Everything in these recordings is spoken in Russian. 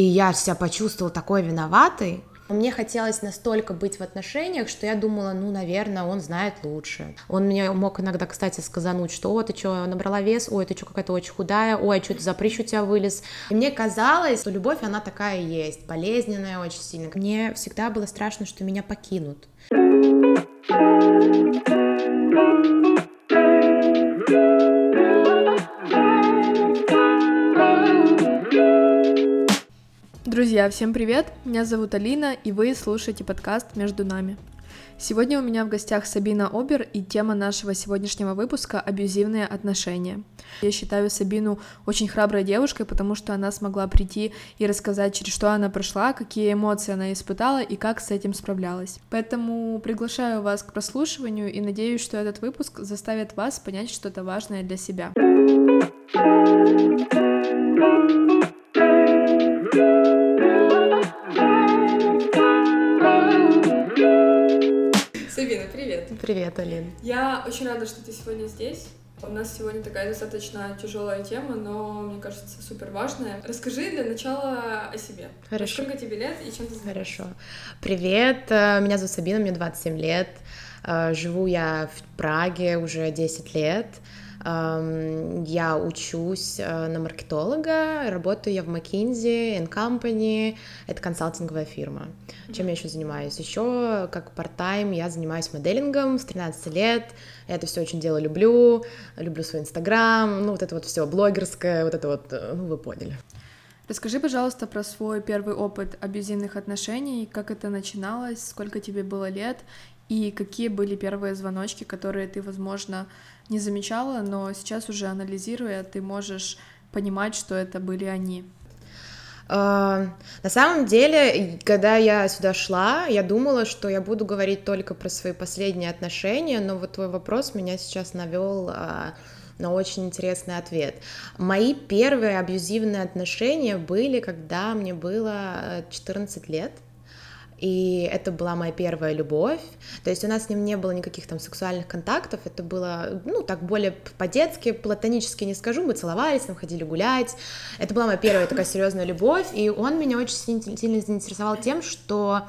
И я себя почувствовала такой виноватой, мне хотелось настолько быть в отношениях, что я думала, ну, наверное, он знает лучше. Он мне мог иногда, кстати, сказануть, что, о, ты что, набрала вес, ой, ты что, какая-то очень худая, ой, а что ты за прыщ у тебя вылез. И мне казалось, что любовь, она такая есть, болезненная очень сильно. Мне всегда было страшно, что меня покинут. Друзья, всем привет! Меня зовут Алина, и вы слушаете подкаст «Между нами». Сегодня у меня в гостях Сабина Обер, и тема нашего сегодняшнего выпуска — абьюзивные отношения. Я считаю Сабину очень храброй девушкой, потому что она смогла прийти и рассказать, через что она прошла, какие эмоции она испытала и как с этим справлялась. Поэтому приглашаю вас к прослушиванию и надеюсь, что этот выпуск заставит вас понять что-то важное для себя. Привет. Алин. Я очень рада, что ты сегодня здесь. У нас сегодня такая достаточно тяжелая тема, но, мне кажется, супер важная. Расскажи для начала о себе. Хорошо. Сколько тебе лет и чем ты занимаешься? Хорошо. Привет, э, меня зовут Сабина, мне 27 лет. Э, живу я в Праге уже 10 лет. Я учусь э, на маркетолога, работаю я в McKinsey Company, это консалтинговая фирма. Чем я еще занимаюсь? Еще как part-time я занимаюсь моделингом с 13 лет, я это все очень дело люблю, люблю свой инстаграм, ну вот это вот все блогерское, вот это вот, э, ну вы поняли. Расскажи, пожалуйста, про свой первый опыт абьюзивных отношений, как это начиналось, сколько тебе было лет, и какие были первые звоночки, которые ты, возможно, не замечала, но сейчас уже анализируя, ты можешь понимать, что это были они. Uh, на самом деле, когда я сюда шла, я думала, что я буду говорить только про свои последние отношения, но вот твой вопрос меня сейчас навел uh, на очень интересный ответ. Мои первые абьюзивные отношения были, когда мне было 14 лет и это была моя первая любовь, то есть у нас с ним не было никаких там сексуальных контактов, это было, ну, так более по-детски, платонически не скажу, мы целовались, там ходили гулять, это была моя первая такая серьезная любовь, и он меня очень сильно заинтересовал тем, что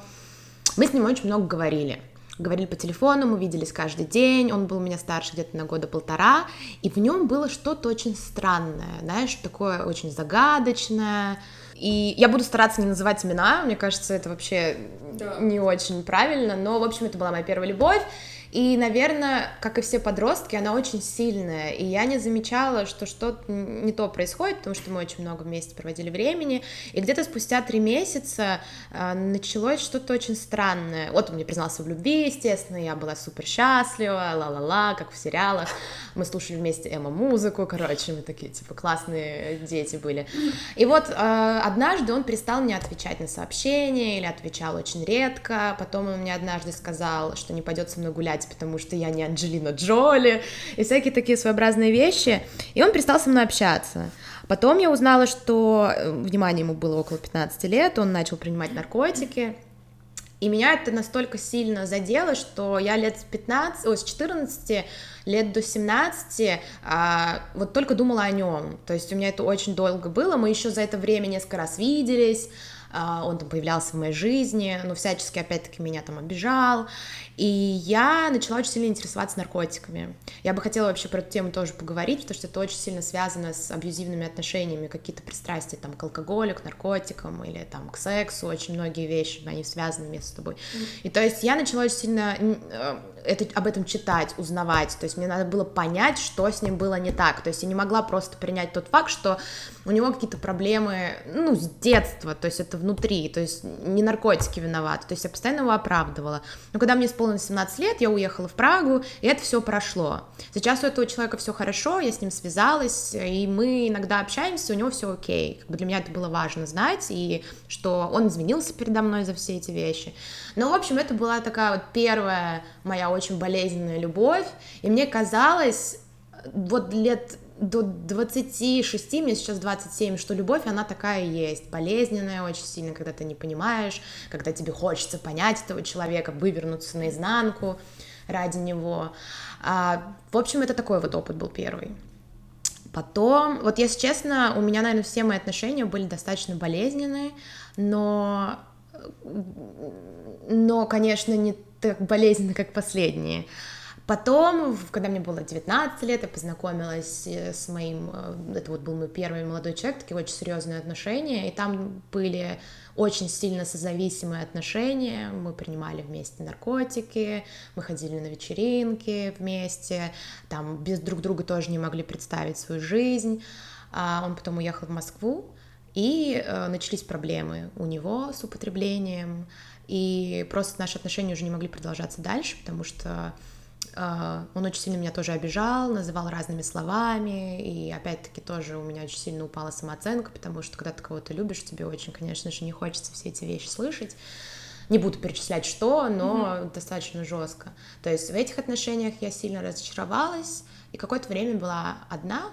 мы с ним очень много говорили, говорили по телефону, мы виделись каждый день, он был у меня старше где-то на года полтора, и в нем было что-то очень странное, знаешь, такое очень загадочное, и я буду стараться не называть имена, мне кажется, это вообще да. не очень правильно, но, в общем, это была моя первая любовь, и, наверное, как и все подростки, она очень сильная. И я не замечала, что что-то не то происходит, потому что мы очень много вместе проводили времени. И где-то спустя три месяца э, началось что-то очень странное. Вот он мне признался в любви, естественно, я была супер счастлива, ла-ла-ла, как в сериалах. Мы слушали вместе эмо-музыку, короче, мы такие, типа, классные дети были. И вот э, однажды он перестал мне отвечать на сообщения или отвечал очень редко. Потом он мне однажды сказал, что не пойдет со мной гулять играть, потому что я не Анджелина Джоли, и всякие такие своеобразные вещи, и он перестал со мной общаться. Потом я узнала, что, э, внимание, ему было около 15 лет, он начал принимать наркотики, и меня это настолько сильно задело, что я лет с 15, ой, с 14 лет до 17 а, вот только думала о нем. То есть у меня это очень долго было. Мы еще за это время несколько раз виделись. А, он там появлялся в моей жизни, но всячески, опять-таки, меня там обижал, и я начала очень сильно интересоваться наркотиками. Я бы хотела вообще про эту тему тоже поговорить, потому что это очень сильно связано с абьюзивными отношениями, какие-то пристрастия там к алкоголю, к наркотикам или там к сексу, очень многие вещи, они связаны между собой. И то есть я начала очень сильно э, это, об этом читать, узнавать, то есть мне надо было понять, что с ним было не так, то есть я не могла просто принять тот факт, что у него какие-то проблемы, ну, с детства, то есть это внутри, то есть не наркотики виноваты, то есть я постоянно его оправдывала. Но когда мне исполнилось 17 лет, я уехала в Прагу, и это все прошло. Сейчас у этого человека все хорошо, я с ним связалась, и мы иногда общаемся, у него все окей. Как бы для меня это было важно знать, и что он извинился передо мной за все эти вещи. Но, в общем, это была такая вот первая моя очень болезненная любовь, и мне казалось, вот лет до 26, мне сейчас 27, что любовь, она такая есть, болезненная очень сильно, когда ты не понимаешь, когда тебе хочется понять этого человека, вывернуться наизнанку ради него. А, в общем, это такой вот опыт был первый. Потом, вот если честно, у меня, наверное, все мои отношения были достаточно болезненные, но, но, конечно, не так болезненно, как последние. Потом, когда мне было 19 лет, я познакомилась э, с моим, э, это вот был мой первый молодой человек, такие очень серьезные отношения, и там были очень сильно созависимые отношения, мы принимали вместе наркотики, мы ходили на вечеринки вместе, там без друг друга тоже не могли представить свою жизнь, а он потом уехал в Москву, и э, начались проблемы у него с употреблением, и просто наши отношения уже не могли продолжаться дальше, потому что он очень сильно меня тоже обижал, называл разными словами, и опять-таки тоже у меня очень сильно упала самооценка, потому что когда ты кого-то любишь, тебе очень, конечно же, не хочется все эти вещи слышать. Не буду перечислять что, но mm-hmm. достаточно жестко. То есть в этих отношениях я сильно разочаровалась, и какое-то время была одна,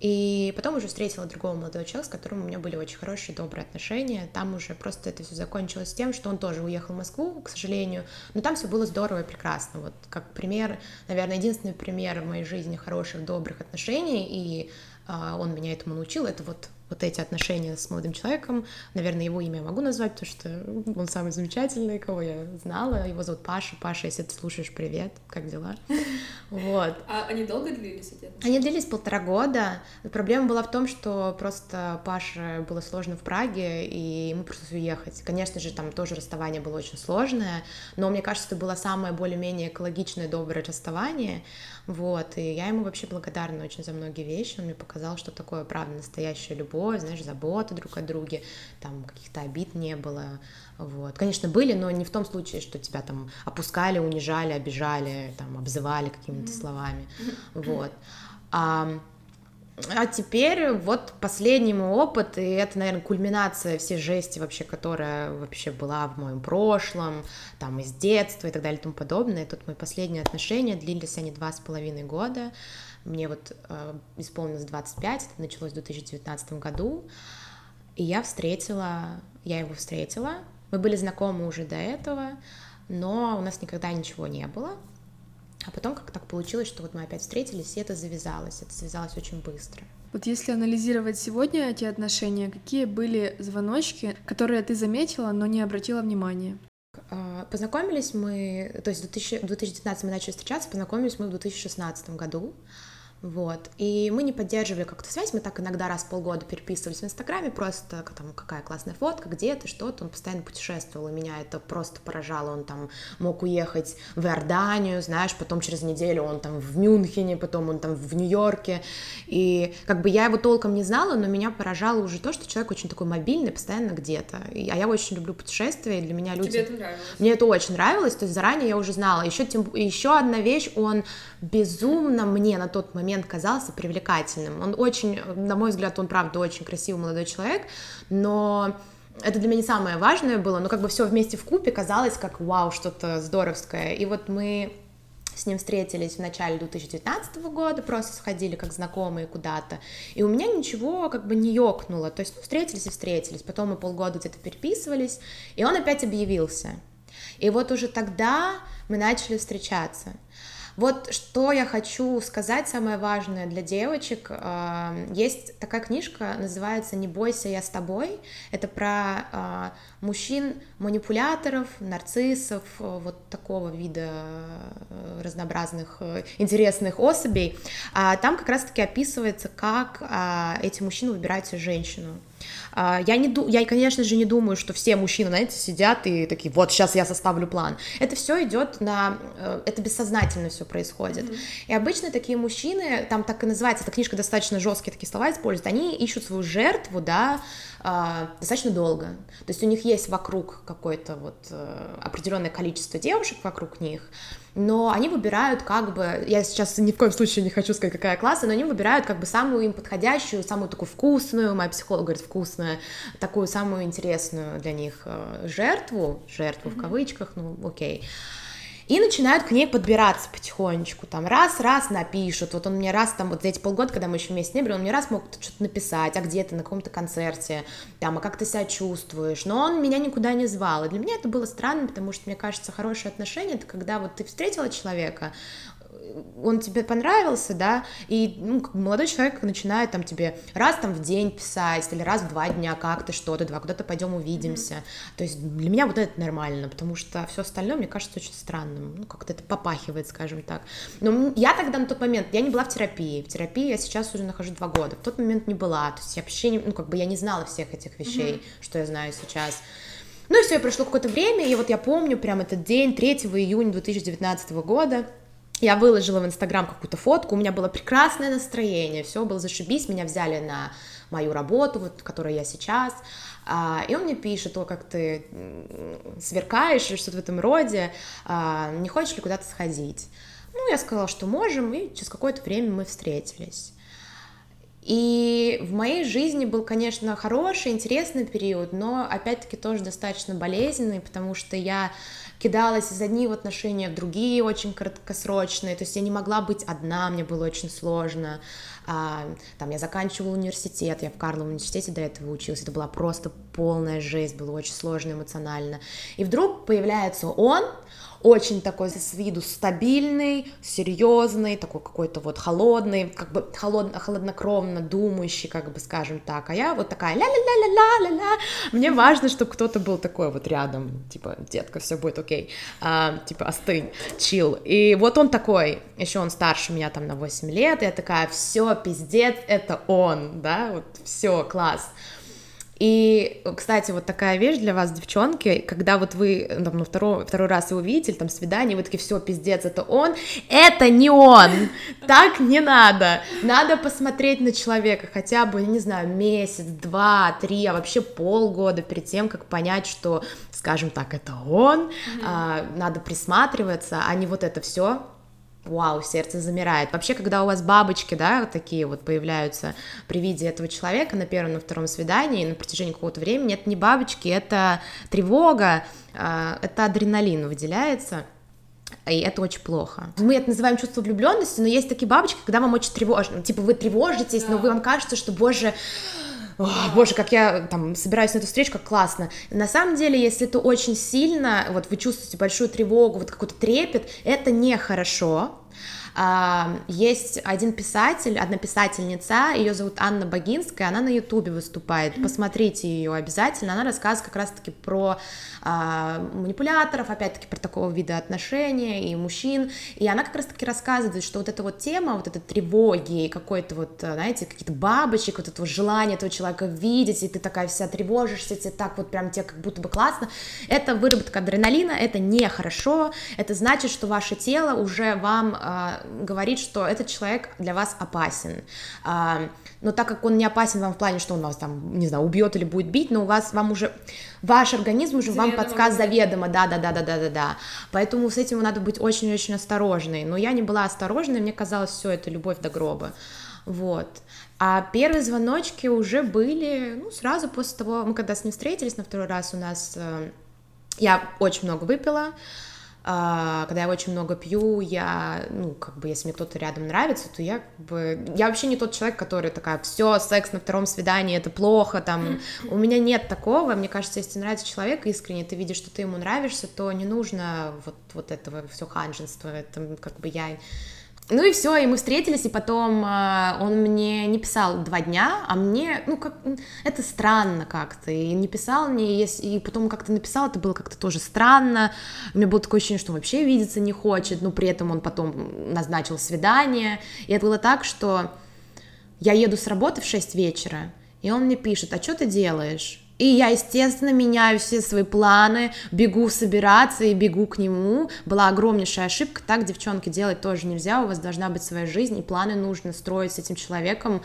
и потом уже встретила другого молодого человека, с которым у меня были очень хорошие, добрые отношения. Там уже просто это все закончилось тем, что он тоже уехал в Москву, к сожалению. Но там все было здорово и прекрасно. Вот как пример, наверное, единственный пример в моей жизни хороших, добрых отношений, и а, он меня этому научил, это вот вот эти отношения с молодым человеком. Наверное, его имя я могу назвать, потому что он самый замечательный, кого я знала. Его зовут Паша. Паша, если ты слушаешь, привет, как дела? Вот. А они долго длились эти отношения? Они длились полтора года. Проблема была в том, что просто Паше было сложно в Праге, и ему пришлось уехать. Конечно же, там тоже расставание было очень сложное, но мне кажется, это было самое более-менее экологичное, доброе расставание. Вот, и я ему вообще благодарна очень за многие вещи. Он мне показал, что такое, правда, настоящая любовь, знаешь, забота друг о друге, там каких-то обид не было. Вот. Конечно, были, но не в том случае, что тебя там опускали, унижали, обижали, там, обзывали какими-то словами. Вот. А, а теперь вот последний мой опыт, и это, наверное, кульминация всей жести вообще, которая вообще была в моем прошлом, там, из детства и так далее и тому подобное. И тут мои последние отношения длились они два с половиной года. Мне вот э, исполнилось 25, это началось в 2019 году, и я встретила, я его встретила, мы были знакомы уже до этого, но у нас никогда ничего не было, а потом как так получилось, что вот мы опять встретились, и это завязалось. Это завязалось очень быстро. Вот если анализировать сегодня эти отношения, какие были звоночки, которые ты заметила, но не обратила внимания? А, познакомились мы, то есть в 2019 мы начали встречаться, познакомились мы в 2016 году. Вот. И мы не поддерживали как-то связь, мы так иногда раз в полгода переписывались в Инстаграме, просто там какая классная фотка, где ты, что-то, он постоянно путешествовал, и меня это просто поражало, он там мог уехать в Иорданию, знаешь, потом через неделю он там в Мюнхене, потом он там в Нью-Йорке, и как бы я его толком не знала, но меня поражало уже то, что человек очень такой мобильный, постоянно где-то, а я очень люблю путешествия, и для меня люди... Тебе это нравилось? Мне это очень нравилось, то есть заранее я уже знала, еще, тем... еще одна вещь, он безумно мне на тот момент момент казался привлекательным. Он очень, на мой взгляд, он правда очень красивый молодой человек, но это для меня не самое важное было, но как бы все вместе в купе казалось как вау, что-то здоровское. И вот мы с ним встретились в начале 2019 года, просто сходили как знакомые куда-то, и у меня ничего как бы не ёкнуло, то есть ну, встретились и встретились, потом мы полгода где-то переписывались, и он опять объявился. И вот уже тогда мы начали встречаться. Вот что я хочу сказать, самое важное для девочек. А, есть такая книжка, называется «Не бойся, я с тобой». Это про а, мужчин-манипуляторов, нарциссов, вот такого вида э, разнообразных э, интересных особей. А там как раз-таки описывается, как эти мужчины выбирают себе женщину. А, я, не, я, конечно же, не думаю, что все мужчины, знаете, сидят и такие, вот, сейчас я составлю план. Это все идет на... Э, это бессознательно все происходит. Mm-hmm. И обычно такие мужчины, там так и называется, эта книжка достаточно жесткие такие слова использует, они ищут свою жертву, да, а, достаточно долго. То есть у них есть вокруг какое-то вот э, определенное количество девушек вокруг них, но они выбирают как бы, я сейчас ни в коем случае не хочу сказать, какая класса, но они выбирают как бы самую им подходящую, самую такую вкусную, моя психолог говорит вкусную, такую самую интересную для них э, жертву, жертву mm-hmm. в кавычках, ну окей. Okay и начинают к ней подбираться потихонечку, там раз-раз напишут, вот он мне раз там, вот за эти полгода, когда мы еще вместе не были, он мне раз мог что-то написать, а где ты, на каком-то концерте, там, а как ты себя чувствуешь, но он меня никуда не звал, и для меня это было странно, потому что, мне кажется, хорошие отношения, это когда вот ты встретила человека, он тебе понравился, да, и ну, молодой человек начинает там тебе раз там в день писать, или раз в два дня как ты что-то, два, куда-то пойдем увидимся. Mm-hmm. То есть для меня вот это нормально, потому что все остальное мне кажется очень странным, ну, как-то это попахивает, скажем так. Но я тогда на тот момент, я не была в терапии, в терапии я сейчас уже нахожусь два года, в тот момент не была, то есть я вообще, не, ну, как бы я не знала всех этих вещей, mm-hmm. что я знаю сейчас. Ну и все, прошло какое-то время, и вот я помню прям этот день, 3 июня 2019 года, я выложила в Инстаграм какую-то фотку, у меня было прекрасное настроение, все было зашибись, меня взяли на мою работу, вот, в которой я сейчас, а, и он мне пишет, о, как ты сверкаешь или что-то в этом роде, а, не хочешь ли куда-то сходить? Ну, я сказала, что можем, и через какое-то время мы встретились. И в моей жизни был, конечно, хороший, интересный период, но опять-таки тоже достаточно болезненный, потому что я кидалась из одних отношений в другие очень краткосрочные, то есть я не могла быть одна, мне было очень сложно. А, там я заканчивала университет, я в Карловом университете до этого училась, это была просто полная жесть, было очень сложно эмоционально. И вдруг появляется он, очень такой с виду стабильный, серьезный, такой какой-то вот холодный, как бы холод, холоднокровно думающий, как бы скажем так, а я вот такая ля-ля-ля-ля-ля-ля-ля, мне важно, чтобы кто-то был такой вот рядом, типа, детка, все будет окей, а, типа, остынь, чил, и вот он такой, еще он старше меня там на 8 лет, и я такая, все, пиздец, это он, да, вот, все, класс, и, кстати, вот такая вещь для вас, девчонки, когда вот вы там, ну, второй, второй раз его видите, там свидание, вы такие, все, пиздец, это он, это не он, так не надо, надо посмотреть на человека хотя бы, не знаю, месяц, два, три, а вообще полгода перед тем, как понять, что, скажем так, это он, mm-hmm. а, надо присматриваться, а не вот это все вау, сердце замирает. Вообще, когда у вас бабочки, да, такие вот появляются при виде этого человека на первом, на втором свидании на протяжении какого-то времени, это не бабочки, это тревога, а, это адреналин выделяется. И это очень плохо. Мы это называем чувство влюбленности, но есть такие бабочки, когда вам очень тревожно. Типа вы тревожитесь, да. но вы вам кажется, что, боже, боже, как я там собираюсь на эту встречу, как классно. На самом деле, если это очень сильно, вот вы чувствуете большую тревогу, вот какой-то трепет, это нехорошо, а, есть один писатель, одна писательница, ее зовут Анна Богинская, она на Ютубе выступает, посмотрите ее обязательно, она рассказывает как раз-таки про а, манипуляторов, опять-таки про такого вида отношения и мужчин, и она как раз-таки рассказывает, что вот эта вот тема, вот этой тревоги, какой-то вот, знаете, какие-то бабочек, вот это вот желание этого человека видеть, и ты такая вся тревожишься, тебе так вот прям тебе как будто бы классно, это выработка адреналина, это нехорошо, это значит, что ваше тело уже вам а, говорит, что этот человек для вас опасен. А, но так как он не опасен вам в плане, что он вас там, не знаю, убьет или будет бить, но у вас вам уже ваш организм уже заведомо вам подсказ заведомо, да, да, да, да, да, да, да. Поэтому с этим надо быть очень-очень осторожной. Но я не была осторожной, мне казалось, все это любовь до гроба. Вот. А первые звоночки уже были, ну, сразу после того, мы когда с ним встретились на второй раз, у нас э, я очень много выпила, когда я очень много пью, я, ну, как бы, если мне кто-то рядом нравится, то я, как бы, я вообще не тот человек, который такая, все, секс на втором свидании, это плохо, там, у меня нет такого, мне кажется, если тебе нравится человек искренне, ты видишь, что ты ему нравишься, то не нужно вот, вот этого все ханженства, это, как бы, я ну и все, и мы встретились, и потом э, он мне не писал два дня, а мне, ну как, это странно как-то, и не писал мне, и, и потом как-то написал, это было как-то тоже странно, у меня было такое ощущение, что он вообще видеться не хочет, но при этом он потом назначил свидание, и это было так, что я еду с работы в 6 вечера, и он мне пишет, а что ты делаешь? И я, естественно, меняю все свои планы, бегу собираться и бегу к нему. Была огромнейшая ошибка, так, девчонки, делать тоже нельзя, у вас должна быть своя жизнь, и планы нужно строить с этим человеком,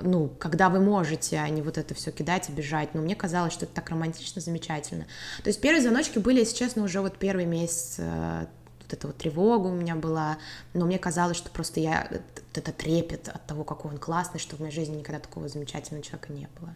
ну, когда вы можете, а не вот это все кидать и бежать. Но мне казалось, что это так романтично, замечательно. То есть первые звоночки были, если честно, уже вот первый месяц э, вот эта вот тревога у меня была, но мне казалось, что просто я, это трепет от того, какой он классный, что в моей жизни никогда такого замечательного человека не было.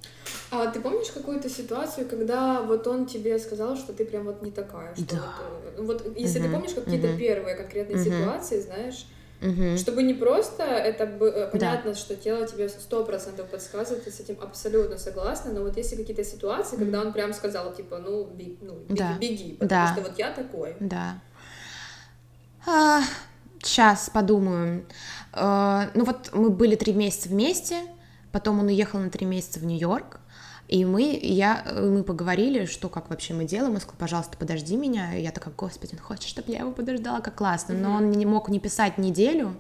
А ты помнишь какую-то ситуацию, когда вот он тебе сказал, что ты прям вот не такая? Что да. вот, вот если угу. ты помнишь какие-то угу. первые конкретные угу. ситуации, знаешь, Угу. Чтобы не просто это э, понятно, да. что тело тебе сто процентов подсказывает, ты с этим абсолютно согласна, но вот если какие-то ситуации, когда он прям сказал, типа, ну, беги, ну беги, да. беги потому да. что вот я такой. Да. А, сейчас подумаю. Э, ну вот мы были три месяца вместе, потом он уехал на три месяца в Нью-Йорк, и мы, я, мы поговорили, что как вообще мы делаем. Он сказал, пожалуйста, подожди меня. И я такая, господи, он хочет, чтобы я его подождала, как классно. Но он не мог не писать неделю.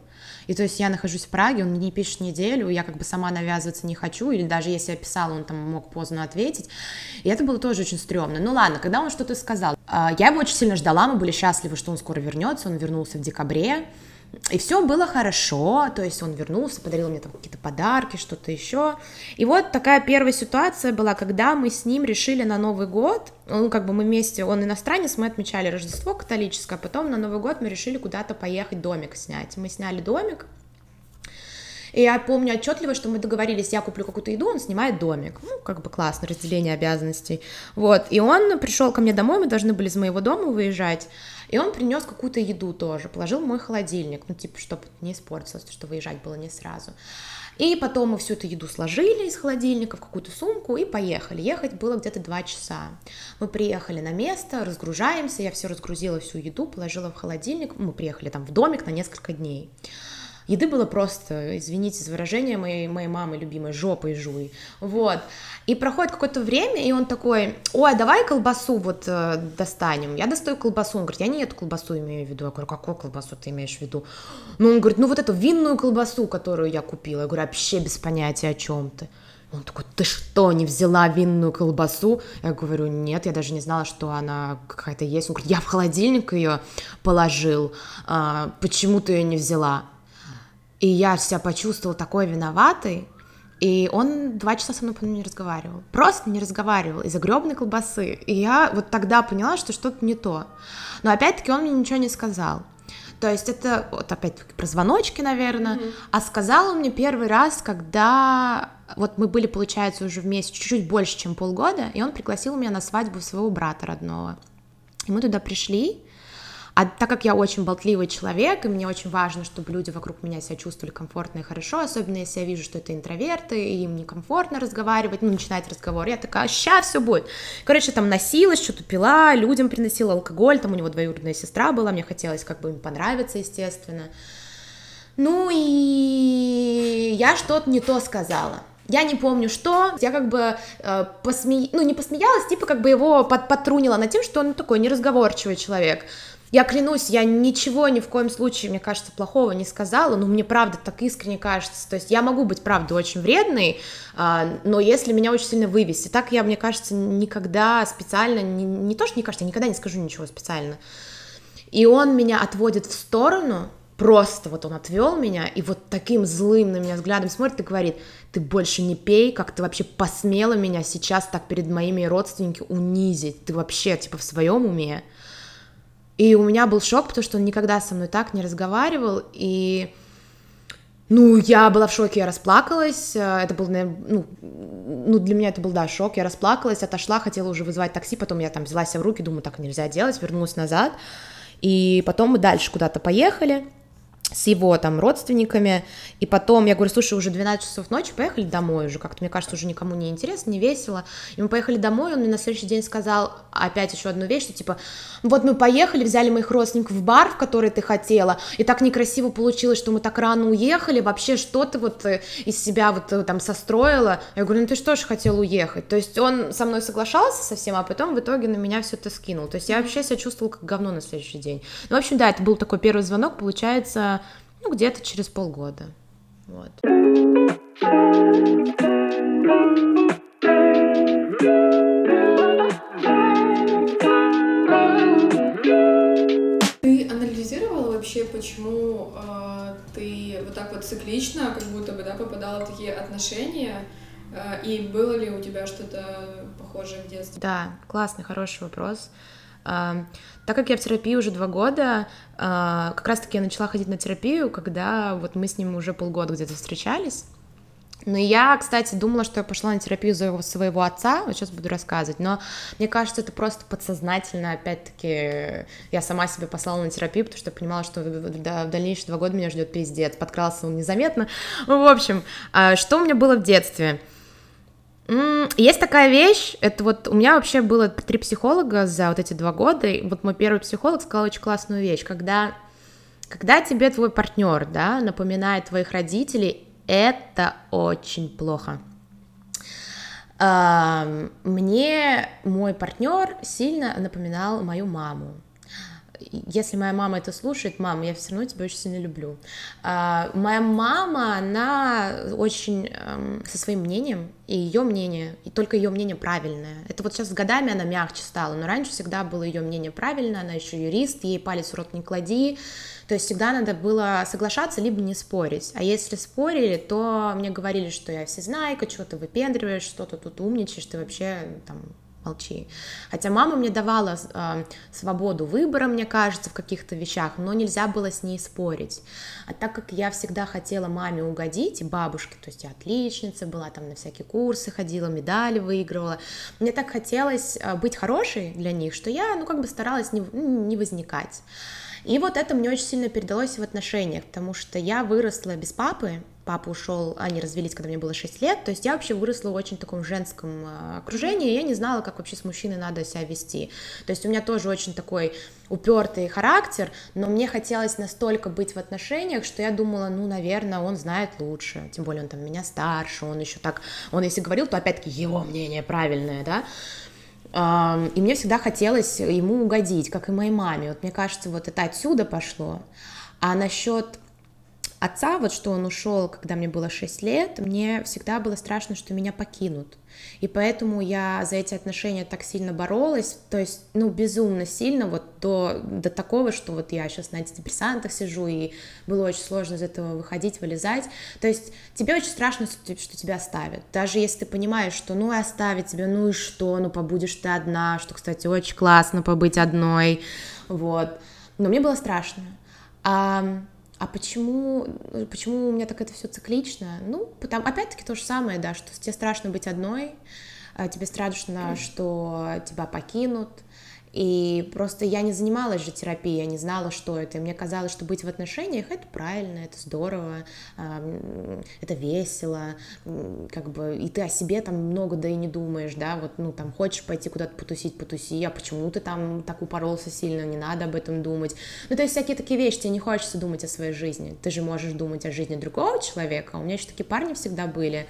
И то есть я нахожусь в Праге, он мне не пишет неделю, я как бы сама навязываться не хочу, или даже если я писала, он там мог поздно ответить. И это было тоже очень стрёмно. Ну ладно, когда он что-то сказал, а, я его очень сильно ждала, мы были счастливы, что он скоро вернется, он вернулся в декабре. И все было хорошо, то есть он вернулся, подарил мне там какие-то подарки, что-то еще. И вот такая первая ситуация была, когда мы с ним решили на Новый год, ну, как бы мы вместе, он иностранец, мы отмечали Рождество католическое, а потом на Новый год мы решили куда-то поехать домик снять. Мы сняли домик, и я помню отчетливо, что мы договорились, я куплю какую-то еду, он снимает домик. Ну, как бы классно, разделение обязанностей. Вот, и он пришел ко мне домой, мы должны были из моего дома выезжать, и он принес какую-то еду тоже, положил в мой холодильник, ну, типа, чтобы не испортилось, что выезжать было не сразу. И потом мы всю эту еду сложили из холодильника в какую-то сумку и поехали. Ехать было где-то два часа. Мы приехали на место, разгружаемся, я все разгрузила, всю еду, положила в холодильник. Мы приехали там в домик на несколько дней. Еды было просто, извините за выражение моей, моей мамы любимой, жопой жуй. Вот. И проходит какое-то время, и он такой, ой, давай колбасу вот э, достанем. Я достаю колбасу. Он говорит, я не эту колбасу имею в виду. Я говорю, какую колбасу ты имеешь в виду? Ну, он говорит, ну вот эту винную колбасу, которую я купила. Я говорю, вообще без понятия о чем ты. Он такой, ты что, не взяла винную колбасу? Я говорю, нет, я даже не знала, что она какая-то есть. Он говорит, я в холодильник ее положил, а, почему ты ее не взяла? И я себя почувствовала такой виноватой, и он два часа со мной не разговаривал. Просто не разговаривал из-за гребной колбасы. И я вот тогда поняла, что что-то не то. Но опять-таки он мне ничего не сказал. То есть это вот опять-таки про звоночки, наверное. Mm-hmm. А сказал он мне первый раз, когда вот мы были, получается, уже вместе чуть-чуть больше, чем полгода, и он пригласил меня на свадьбу своего брата родного. И мы туда пришли, а так как я очень болтливый человек, и мне очень важно, чтобы люди вокруг меня себя чувствовали комфортно и хорошо, особенно если я вижу, что это интроверты, и им некомфортно разговаривать, ну, начинать разговор, я такая, сейчас все будет. Короче, там носилась, что-то пила, людям приносила алкоголь, там у него двоюродная сестра была, мне хотелось как бы им понравиться, естественно. Ну и я что-то не то сказала. Я не помню, что. Я как бы э, посме... ну, не посмеялась, типа как бы его под... потрунила над тем, что он такой неразговорчивый человек. Я клянусь, я ничего ни в коем случае, мне кажется, плохого не сказала, но мне правда так искренне кажется. То есть я могу быть, правда, очень вредной, а, но если меня очень сильно вывести, так я, мне кажется, никогда специально, не, не то, что не кажется, я никогда не скажу ничего специально. И он меня отводит в сторону, просто вот он отвел меня и вот таким злым на меня взглядом смотрит и говорит, ты больше не пей, как ты вообще посмела меня сейчас так перед моими родственниками унизить, ты вообще типа в своем уме. И у меня был шок, потому что он никогда со мной так не разговаривал, и ну, я была в шоке, я расплакалась, это был, ну, ну, для меня это был, да, шок, я расплакалась, отошла, хотела уже вызвать такси, потом я там взяла себя в руки, думаю, так нельзя делать, вернулась назад, и потом мы дальше куда-то поехали, с его там родственниками, и потом я говорю, слушай, уже 12 часов ночи, поехали домой уже, как-то, мне кажется, уже никому не интересно, не весело, и мы поехали домой, он мне на следующий день сказал опять еще одну вещь, что типа, вот мы поехали, взяли моих родственников в бар, в который ты хотела, и так некрасиво получилось, что мы так рано уехали, вообще что ты вот э, из себя вот э, там состроила, я говорю, ну ты что ж хотел уехать, то есть он со мной соглашался со всем, а потом в итоге на меня все это скинул, то есть я вообще себя чувствовала как говно на следующий день, ну, в общем, да, это был такой первый звонок, получается, ну, где-то через полгода. Вот. Ты анализировала вообще, почему э, ты вот так вот циклично, как будто бы, да, попадала в такие отношения? Э, и было ли у тебя что-то похожее в детстве? Да, классный, хороший вопрос. Так как я в терапии уже два года, а, как раз-таки я начала ходить на терапию, когда вот мы с ним уже полгода где-то встречались. Но я, кстати, думала, что я пошла на терапию за своего отца, вот сейчас буду рассказывать, но мне кажется, это просто подсознательно, опять-таки, я сама себе послала на терапию, потому что я понимала, что в дальнейшие два года меня ждет пиздец, подкрался он незаметно. В общем, а, что у меня было в детстве? Есть такая вещь, это вот у меня вообще было три психолога за вот эти два года, и вот мой первый психолог сказал очень классную вещь, когда когда тебе твой партнер, да, напоминает твоих родителей, это очень плохо. Мне мой партнер сильно напоминал мою маму если моя мама это слушает, мама, я все равно тебя очень сильно люблю. А, моя мама, она очень эм, со своим мнением, и ее мнение, и только ее мнение правильное. Это вот сейчас с годами она мягче стала, но раньше всегда было ее мнение правильное, она еще юрист, ей палец в рот не клади, то есть всегда надо было соглашаться, либо не спорить. А если спорили, то мне говорили, что я всезнайка, что ты выпендриваешь, что-то тут умничаешь, ты вообще там молчи. Хотя мама мне давала э, свободу выбора, мне кажется, в каких-то вещах, но нельзя было с ней спорить. А так как я всегда хотела маме угодить, бабушке, то есть я отличница была, там на всякие курсы ходила, медали выигрывала, мне так хотелось э, быть хорошей для них, что я, ну, как бы старалась не, не возникать. И вот это мне очень сильно передалось в отношениях, потому что я выросла без папы, папа ушел, они развелись, когда мне было 6 лет, то есть я вообще выросла в очень таком женском а, окружении, и я не знала, как вообще с мужчиной надо себя вести. То есть у меня тоже очень такой упертый характер, но мне хотелось настолько быть в отношениях, что я думала, ну, наверное, он знает лучше, тем более он там меня старше, он еще так, он если говорил, то опять-таки его мнение правильное, да, и мне всегда хотелось ему угодить, как и моей маме. Вот мне кажется, вот это отсюда пошло. А насчет отца, вот что он ушел, когда мне было 6 лет, мне всегда было страшно, что меня покинут. И поэтому я за эти отношения так сильно боролась, то есть, ну, безумно сильно, вот до, до такого, что вот я сейчас на антидепрессантах сижу, и было очень сложно из этого выходить, вылезать. То есть тебе очень страшно, что тебя оставят. Даже если ты понимаешь, что ну и оставить тебя, ну и что, ну побудешь ты одна, что, кстати, очень классно побыть одной, вот. Но мне было страшно. А а почему, почему у меня так это все циклично? Ну, потому, опять-таки то же самое, да, что тебе страшно быть одной, а тебе страшно, что тебя покинут, и просто я не занималась же терапией, я не знала, что это. И мне казалось, что быть в отношениях это правильно, это здорово, это весело, как бы, и ты о себе там много да и не думаешь, да, вот, ну, там, хочешь пойти куда-то потусить, потуси, а почему ты там так упоролся сильно, не надо об этом думать. Ну, то есть всякие такие вещи, тебе не хочется думать о своей жизни, ты же можешь думать о жизни другого человека, у меня еще такие парни всегда были,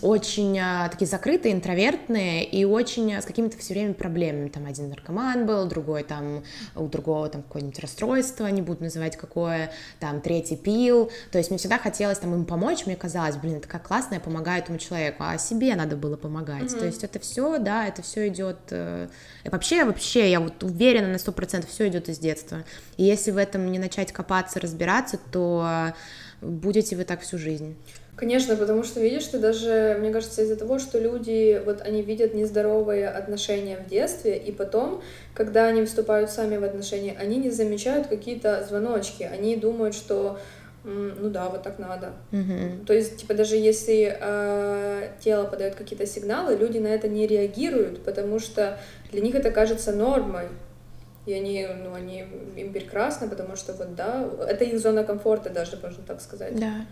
очень а, такие закрытые, интровертные и очень а, с какими-то все время проблемами. Там один наркоман был, другой там, у другого там какое-нибудь расстройство, не буду называть какое, там третий пил. То есть мне всегда хотелось там ему помочь, мне казалось, блин, это как классно, я помогаю этому человеку, а себе надо было помогать. Mm-hmm. То есть это все, да, это все идет... Э, вообще, вообще, я вот уверена на сто процентов, все идет из детства. И если в этом не начать копаться, разбираться, то будете вы так всю жизнь. Конечно, потому что, видишь, ты даже, мне кажется, из-за того, что люди, вот они видят нездоровые отношения в детстве, и потом, когда они вступают сами в отношения, они не замечают какие-то звоночки, они думают, что ну да, вот так надо. Mm-hmm. То есть, типа, даже если э, тело подает какие-то сигналы, люди на это не реагируют, потому что для них это кажется нормой. И они, ну, они им прекрасно, потому что вот, да, это их зона комфорта даже, можно так сказать. Да.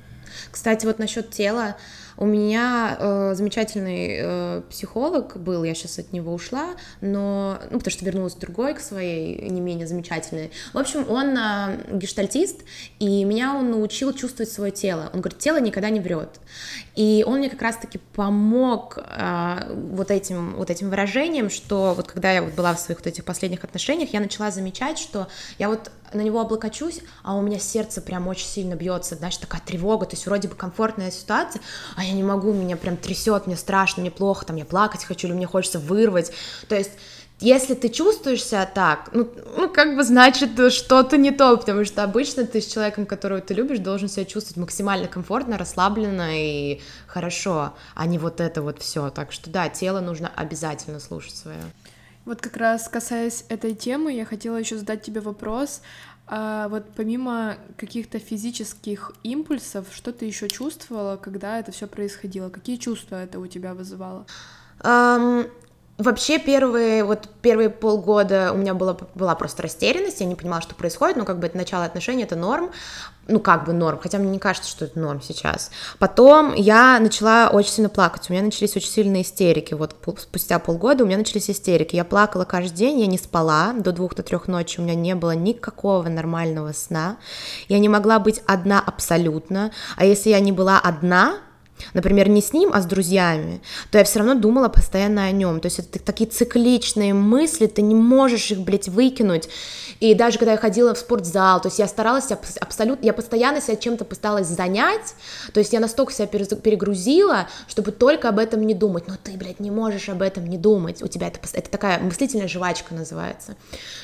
Кстати, вот насчет тела, у меня э, замечательный э, психолог был, я сейчас от него ушла, но, ну, потому что вернулась другой к своей, не менее замечательной. В общем, он э, гештальтист, и меня он научил чувствовать свое тело. Он говорит, тело никогда не врет. И он мне как раз-таки помог э, вот, этим, вот этим выражением, что вот когда я вот была в своих вот этих последних отношениях, я начала замечать, что я вот на него облокочусь, а у меня сердце прям очень сильно бьется, знаешь, такая тревога, то есть вроде бы комфортная ситуация, а я не могу, меня прям трясет, мне страшно, мне плохо, там я плакать хочу, или мне хочется вырвать, то есть если ты чувствуешь себя так, ну, ну, как бы значит что-то не то, потому что обычно ты с человеком, которого ты любишь, должен себя чувствовать максимально комфортно, расслабленно и хорошо, а не вот это вот все. Так что да, тело нужно обязательно слушать свое. Вот как раз касаясь этой темы, я хотела еще задать тебе вопрос. А вот помимо каких-то физических импульсов, что ты еще чувствовала, когда это все происходило? Какие чувства это у тебя вызывало? Um, Вообще первые, вот первые полгода у меня была, была просто растерянность, я не понимала, что происходит, но как бы это начало отношений, это норм, ну как бы норм, хотя мне не кажется, что это норм сейчас. Потом я начала очень сильно плакать, у меня начались очень сильные истерики, вот спустя полгода у меня начались истерики, я плакала каждый день, я не спала до двух до трех ночи, у меня не было никакого нормального сна, я не могла быть одна абсолютно, а если я не была одна, например, не с ним, а с друзьями, то я все равно думала постоянно о нем. То есть это такие цикличные мысли, ты не можешь их, блядь, выкинуть. И даже когда я ходила в спортзал, то есть я старалась абсолютно, я постоянно себя чем-то пыталась занять, то есть я настолько себя перегрузила, чтобы только об этом не думать. Но ты, блядь, не можешь об этом не думать. У тебя это, это такая мыслительная жвачка называется.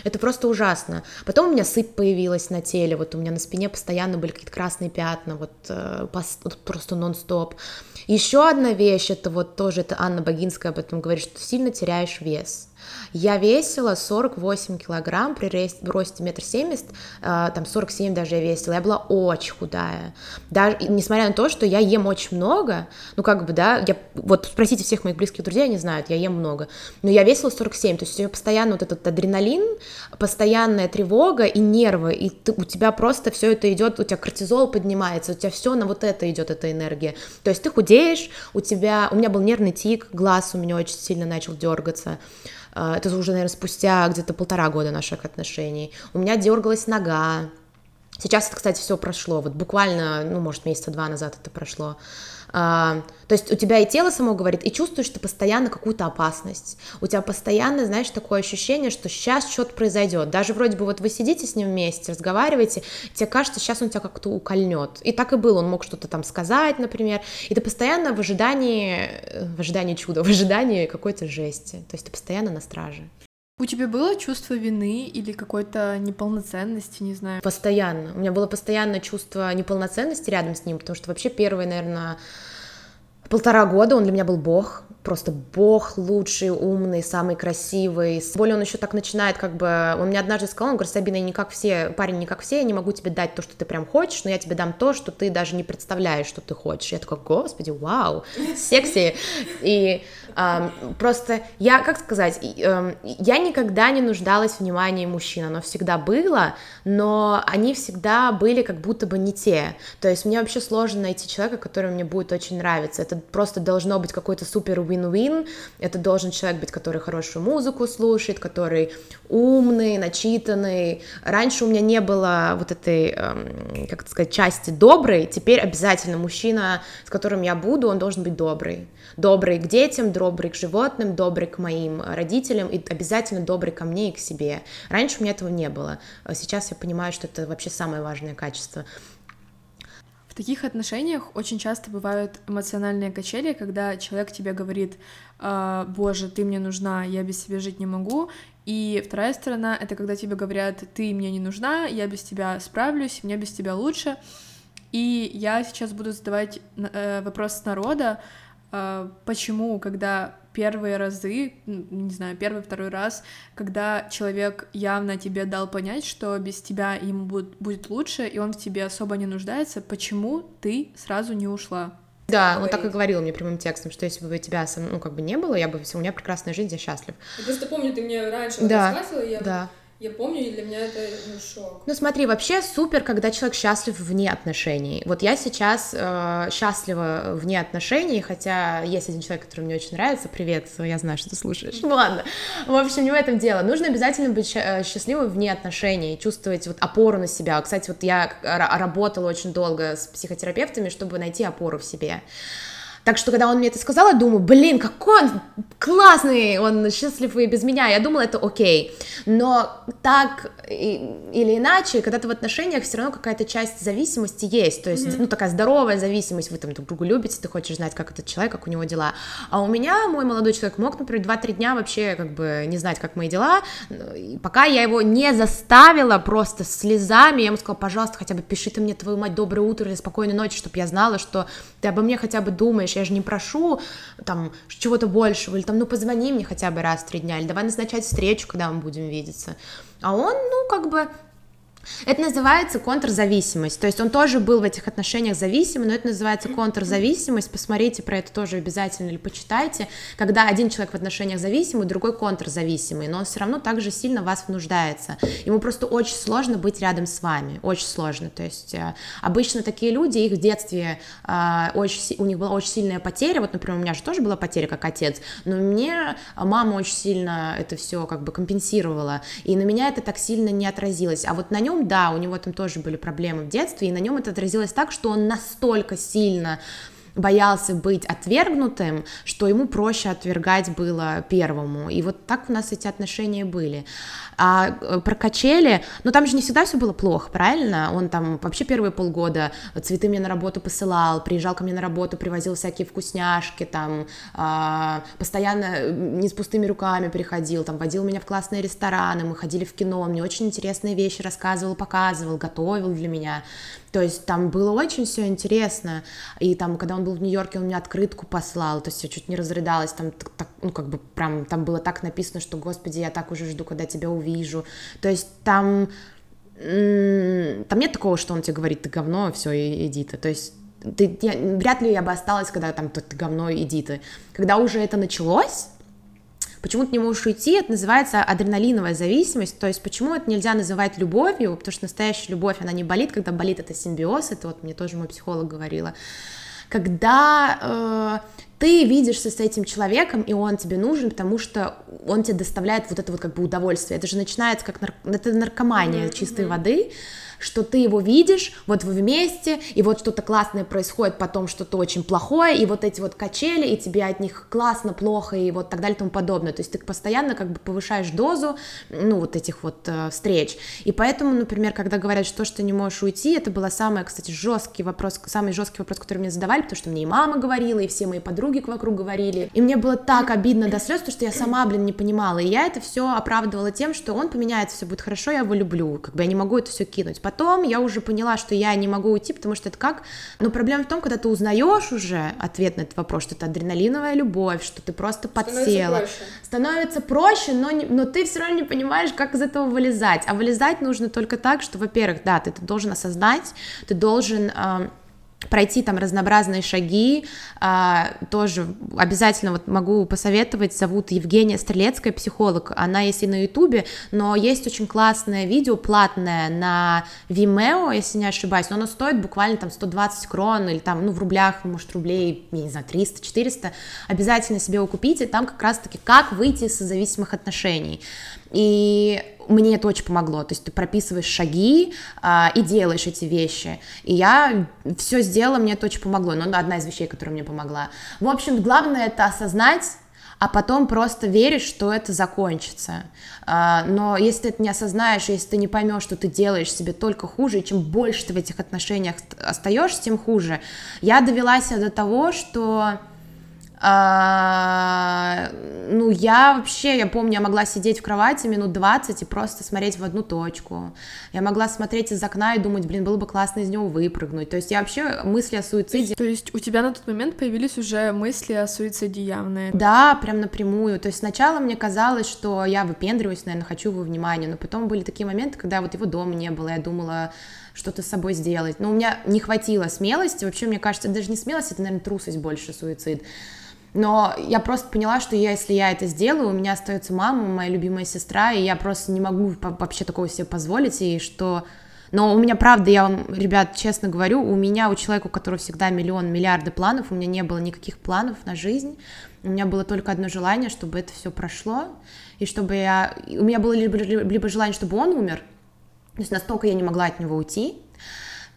Это просто ужасно. Потом у меня сыпь появилась на теле, вот у меня на спине постоянно были какие-то красные пятна, вот, э, просто нон-стоп. Еще одна вещь, это вот тоже, это Анна Богинская об этом говорит, что сильно теряешь вес. Я весила 48 килограмм при росте метр семьдесят, а, там 47 даже я весила, я была очень худая, даже, несмотря на то, что я ем очень много, ну как бы, да, я, вот спросите всех моих близких друзей, они знают, я ем много, но я весила 47, то есть у меня постоянно вот этот адреналин, постоянная тревога и нервы, и ты, у тебя просто все это идет, у тебя кортизол поднимается, у тебя все на вот это идет, эта энергия, то есть ты худеешь, у тебя, у меня был нервный тик, глаз у меня очень сильно начал дергаться, это уже, наверное, спустя где-то полтора года наших отношений. У меня дергалась нога. Сейчас это, кстати, все прошло. Вот буквально, ну, может, месяца два назад это прошло. А, то есть у тебя и тело само говорит, и чувствуешь ты постоянно какую-то опасность. У тебя постоянно, знаешь, такое ощущение, что сейчас что-то произойдет. Даже вроде бы вот вы сидите с ним вместе, разговариваете, тебе кажется, сейчас он тебя как-то укольнет. И так и было, он мог что-то там сказать, например. И ты постоянно в ожидании, в ожидании чуда, в ожидании какой-то жести. То есть ты постоянно на страже. У тебя было чувство вины или какой-то неполноценности, не знаю? Постоянно. У меня было постоянное чувство неполноценности рядом с ним, потому что вообще первые, наверное, полтора года он для меня был бог просто бог лучший, умный, самый красивый. Более он еще так начинает, как бы, он мне однажды сказал, он говорит, Сабина, я не как все, парень не как все, я не могу тебе дать то, что ты прям хочешь, но я тебе дам то, что ты даже не представляешь, что ты хочешь. Я такой, господи, вау, секси. И просто я, как сказать, эм, я никогда не нуждалась в внимании мужчин, оно всегда было, но они всегда были как будто бы не те. То есть мне вообще сложно найти человека, который мне будет очень нравиться. Это просто должно быть какой-то супер win-win. Это должен человек быть, который хорошую музыку слушает, который умный, начитанный. Раньше у меня не было вот этой, эм, как сказать, части доброй. Теперь обязательно мужчина, с которым я буду, он должен быть добрый. Добрый к детям, добрый к животным, добрый к моим родителям и обязательно добрый ко мне и к себе. Раньше у меня этого не было. Сейчас я понимаю, что это вообще самое важное качество таких отношениях очень часто бывают эмоциональные качели, когда человек тебе говорит, «А, боже, ты мне нужна, я без тебя жить не могу, и вторая сторона — это когда тебе говорят, ты мне не нужна, я без тебя справлюсь, мне без тебя лучше. И я сейчас буду задавать э, вопрос народа, э, почему, когда первые разы, не знаю, первый, второй раз, когда человек явно тебе дал понять, что без тебя ему будет, будет лучше, и он в тебе особо не нуждается, почему ты сразу не ушла? Да, говорит. он так и говорил мне прямым текстом, что если бы тебя, ну, как бы не было, я бы, у меня прекрасная жизнь, я счастлив. Я просто помню, ты мне раньше да, рассказывала, и я да. Я помню, и для меня это ну, шок. Ну смотри, вообще супер, когда человек счастлив вне отношений. Вот я сейчас э, счастлива вне отношений, хотя есть один человек, который мне очень нравится. Привет, я знаю, что ты слушаешь. Ну ладно. В общем, не в этом дело. Нужно обязательно быть э, счастливым вне отношений, чувствовать вот опору на себя. Кстати, вот я работала очень долго с психотерапевтами, чтобы найти опору в себе. Так что, когда он мне это сказал, я думаю, блин, какой он классный, он счастлив и без меня. Я думала, это окей. Но так или иначе, когда ты в отношениях, все равно какая-то часть зависимости есть. То есть, mm-hmm. ну, такая здоровая зависимость, вы там друг друга любите, ты хочешь знать, как этот человек, как у него дела. А у меня мой молодой человек мог, например, 2-3 дня вообще как бы не знать, как мои дела. И пока я его не заставила просто слезами, я ему сказала, пожалуйста, хотя бы пиши ты мне, твою мать, доброе утро или спокойной ночи, чтобы я знала, что ты обо мне хотя бы думаешь, я же не прошу там чего-то большего, или там, ну, позвони мне хотя бы раз в три дня, или давай назначать встречу, когда мы будем видеться. А он, ну, как бы Это называется контрзависимость. То есть он тоже был в этих отношениях зависимый, но это называется контрзависимость. Посмотрите про это тоже обязательно или почитайте. Когда один человек в отношениях зависимый, другой контрзависимый, но он все равно также сильно вас внуждается. Ему просто очень сложно быть рядом с вами, очень сложно. То есть э, обычно такие люди, их в детстве э, очень, у них была очень сильная потеря. Вот, например, у меня же тоже была потеря как отец, но мне мама очень сильно это все как бы компенсировала, и на меня это так сильно не отразилось. А вот на нем нем, да, у него там тоже были проблемы в детстве, и на нем это отразилось так, что он настолько сильно боялся быть отвергнутым, что ему проще отвергать было первому. И вот так у нас эти отношения были. А э, про качели, ну там же не всегда все было плохо, правильно? Он там вообще первые полгода цветы мне на работу посылал, приезжал ко мне на работу, привозил всякие вкусняшки, там а, постоянно э, не с пустыми руками приходил, там водил меня в классные рестораны, мы ходили в кино, он мне очень интересные вещи рассказывал, показывал, готовил для меня. То есть там было очень все интересно. И там, когда он был в Нью-Йорке, он мне открытку послал, то есть я чуть не разрыдалась, там, так, ну, как бы прям, там было так написано, что, господи, я так уже жду, когда тебя увижу. То есть там, там нет такого, что он тебе говорит, ты говно, все, иди ты. То есть ты, я, вряд ли я бы осталась, когда там ты говно, иди ты. Когда уже это началось, Почему ты не можешь уйти? Это называется адреналиновая зависимость. То есть почему это нельзя называть любовью? Потому что настоящая любовь, она не болит, когда болит это симбиоз. Это вот мне тоже мой психолог говорила. Когда э, ты видишься с этим человеком, и он тебе нужен, потому что он тебе доставляет вот это вот как бы удовольствие. Это же начинается как нар... это наркомания mm-hmm. чистой воды что ты его видишь, вот вы вместе, и вот что-то классное происходит, потом что-то очень плохое, и вот эти вот качели, и тебе от них классно, плохо, и вот так далее и тому подобное. То есть ты постоянно как бы повышаешь дозу, ну, вот этих вот э, встреч. И поэтому, например, когда говорят, что, что ты не можешь уйти, это был самый, кстати, жесткий вопрос, самый жесткий вопрос, который мне задавали, потому что мне и мама говорила, и все мои подруги вокруг говорили. И мне было так обидно до слез, потому что я сама, блин, не понимала. И я это все оправдывала тем, что он поменяется, все будет хорошо, я его люблю. Как бы я не могу это все кинуть. Я уже поняла, что я не могу уйти, потому что это как... Но проблема в том, когда ты узнаешь уже ответ на этот вопрос, что это адреналиновая любовь, что ты просто подсела. Становится проще, Становится проще но, не... но ты все равно не понимаешь, как из этого вылезать. А вылезать нужно только так, что, во-первых, да, ты, ты должен осознать, ты должен... Э пройти там разнообразные шаги, а, тоже обязательно вот могу посоветовать, зовут Евгения Стрелецкая, психолог, она есть и на ютубе, но есть очень классное видео, платное на Vimeo, если не ошибаюсь, но оно стоит буквально там 120 крон или там, ну, в рублях, может, рублей, я не знаю, 300-400, обязательно себе его купите, там как раз-таки как выйти из зависимых отношений, и мне это очень помогло. То есть ты прописываешь шаги а, и делаешь эти вещи. И я все сделала, мне это очень помогло. Но одна из вещей, которая мне помогла. В общем, главное это осознать, а потом просто веришь, что это закончится. А, но если ты это не осознаешь, если ты не поймешь, что ты делаешь себе только хуже, и чем больше ты в этих отношениях остаешься, тем хуже. Я довелась до того, что а, ну, я вообще, я помню, я могла сидеть в кровати минут 20 и просто смотреть в одну точку. Я могла смотреть из окна и думать, блин, было бы классно из него выпрыгнуть. То есть я вообще мысли о суициде... То есть у тебя на тот момент появились уже мысли о суициде явные? Да, прям напрямую. То есть сначала мне казалось, что я выпендриваюсь, наверное, хочу его внимания, но потом были такие моменты, когда вот его дома не было, я думала, что-то с собой сделать. Но у меня не хватило смелости, вообще, мне кажется, даже не смелость, это, наверное, трусость больше, суицид. Но я просто поняла, что я, если я это сделаю, у меня остается мама, моя любимая сестра, и я просто не могу вообще такого себе позволить, и что... Но у меня, правда, я вам, ребят, честно говорю, у меня, у человека, у которого всегда миллион, миллиарды планов, у меня не было никаких планов на жизнь, у меня было только одно желание, чтобы это все прошло, и чтобы я... У меня было либо, либо желание, чтобы он умер, то есть настолько я не могла от него уйти,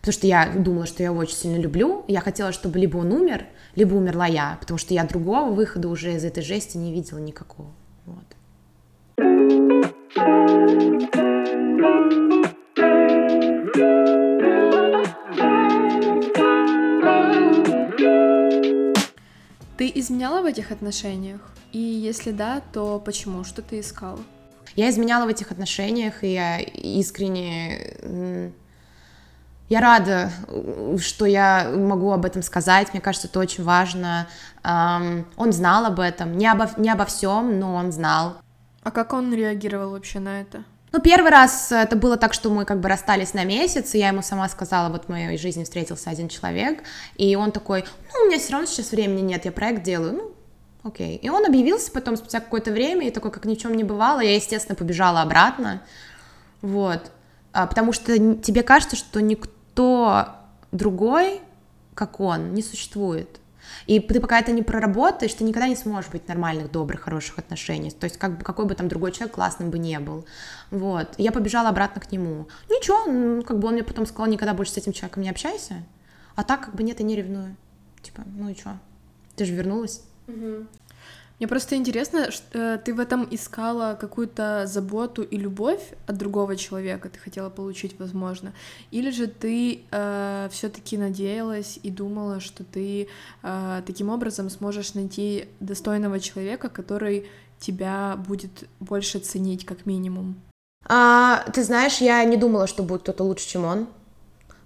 потому что я думала, что я его очень сильно люблю, я хотела, чтобы либо он умер, либо умерла я, потому что я другого выхода уже из этой жести не видела никакого. Вот. Ты изменяла в этих отношениях? И если да, то почему? Что ты искала? Я изменяла в этих отношениях, и я искренне я рада, что я могу об этом сказать. Мне кажется, это очень важно. Он знал об этом, не обо, не обо всем, но он знал. А как он реагировал вообще на это? Ну, первый раз это было так, что мы как бы расстались на месяц, и я ему сама сказала, вот в моей жизни встретился один человек, и он такой, ну, у меня все равно сейчас времени нет, я проект делаю, ну, окей. И он объявился потом спустя какое-то время, и такой, как ни в чем не бывало, я, естественно, побежала обратно, вот, а, потому что тебе кажется, что никто другой, как он, не существует. И ты пока это не проработаешь, ты никогда не сможешь быть нормальных, добрых, хороших отношениях. То есть как бы, какой бы там другой человек классным бы не был. Вот. Я побежала обратно к нему. Ничего, ну, как бы он мне потом сказал, никогда больше с этим человеком не общайся. А так как бы нет, я не ревную. Типа, ну и что? Ты же вернулась. Угу. Мне просто интересно, что э, ты в этом искала какую-то заботу и любовь от другого человека, ты хотела получить, возможно, или же ты э, все-таки надеялась и думала, что ты э, таким образом сможешь найти достойного человека, который тебя будет больше ценить, как минимум. А, ты знаешь, я не думала, что будет кто-то лучше, чем он.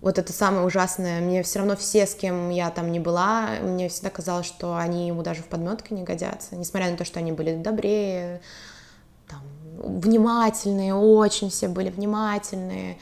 Вот это самое ужасное. Мне все равно все, с кем я там не была, мне всегда казалось, что они ему даже в подметке не годятся, несмотря на то, что они были добрее, там, внимательные, очень все были внимательные.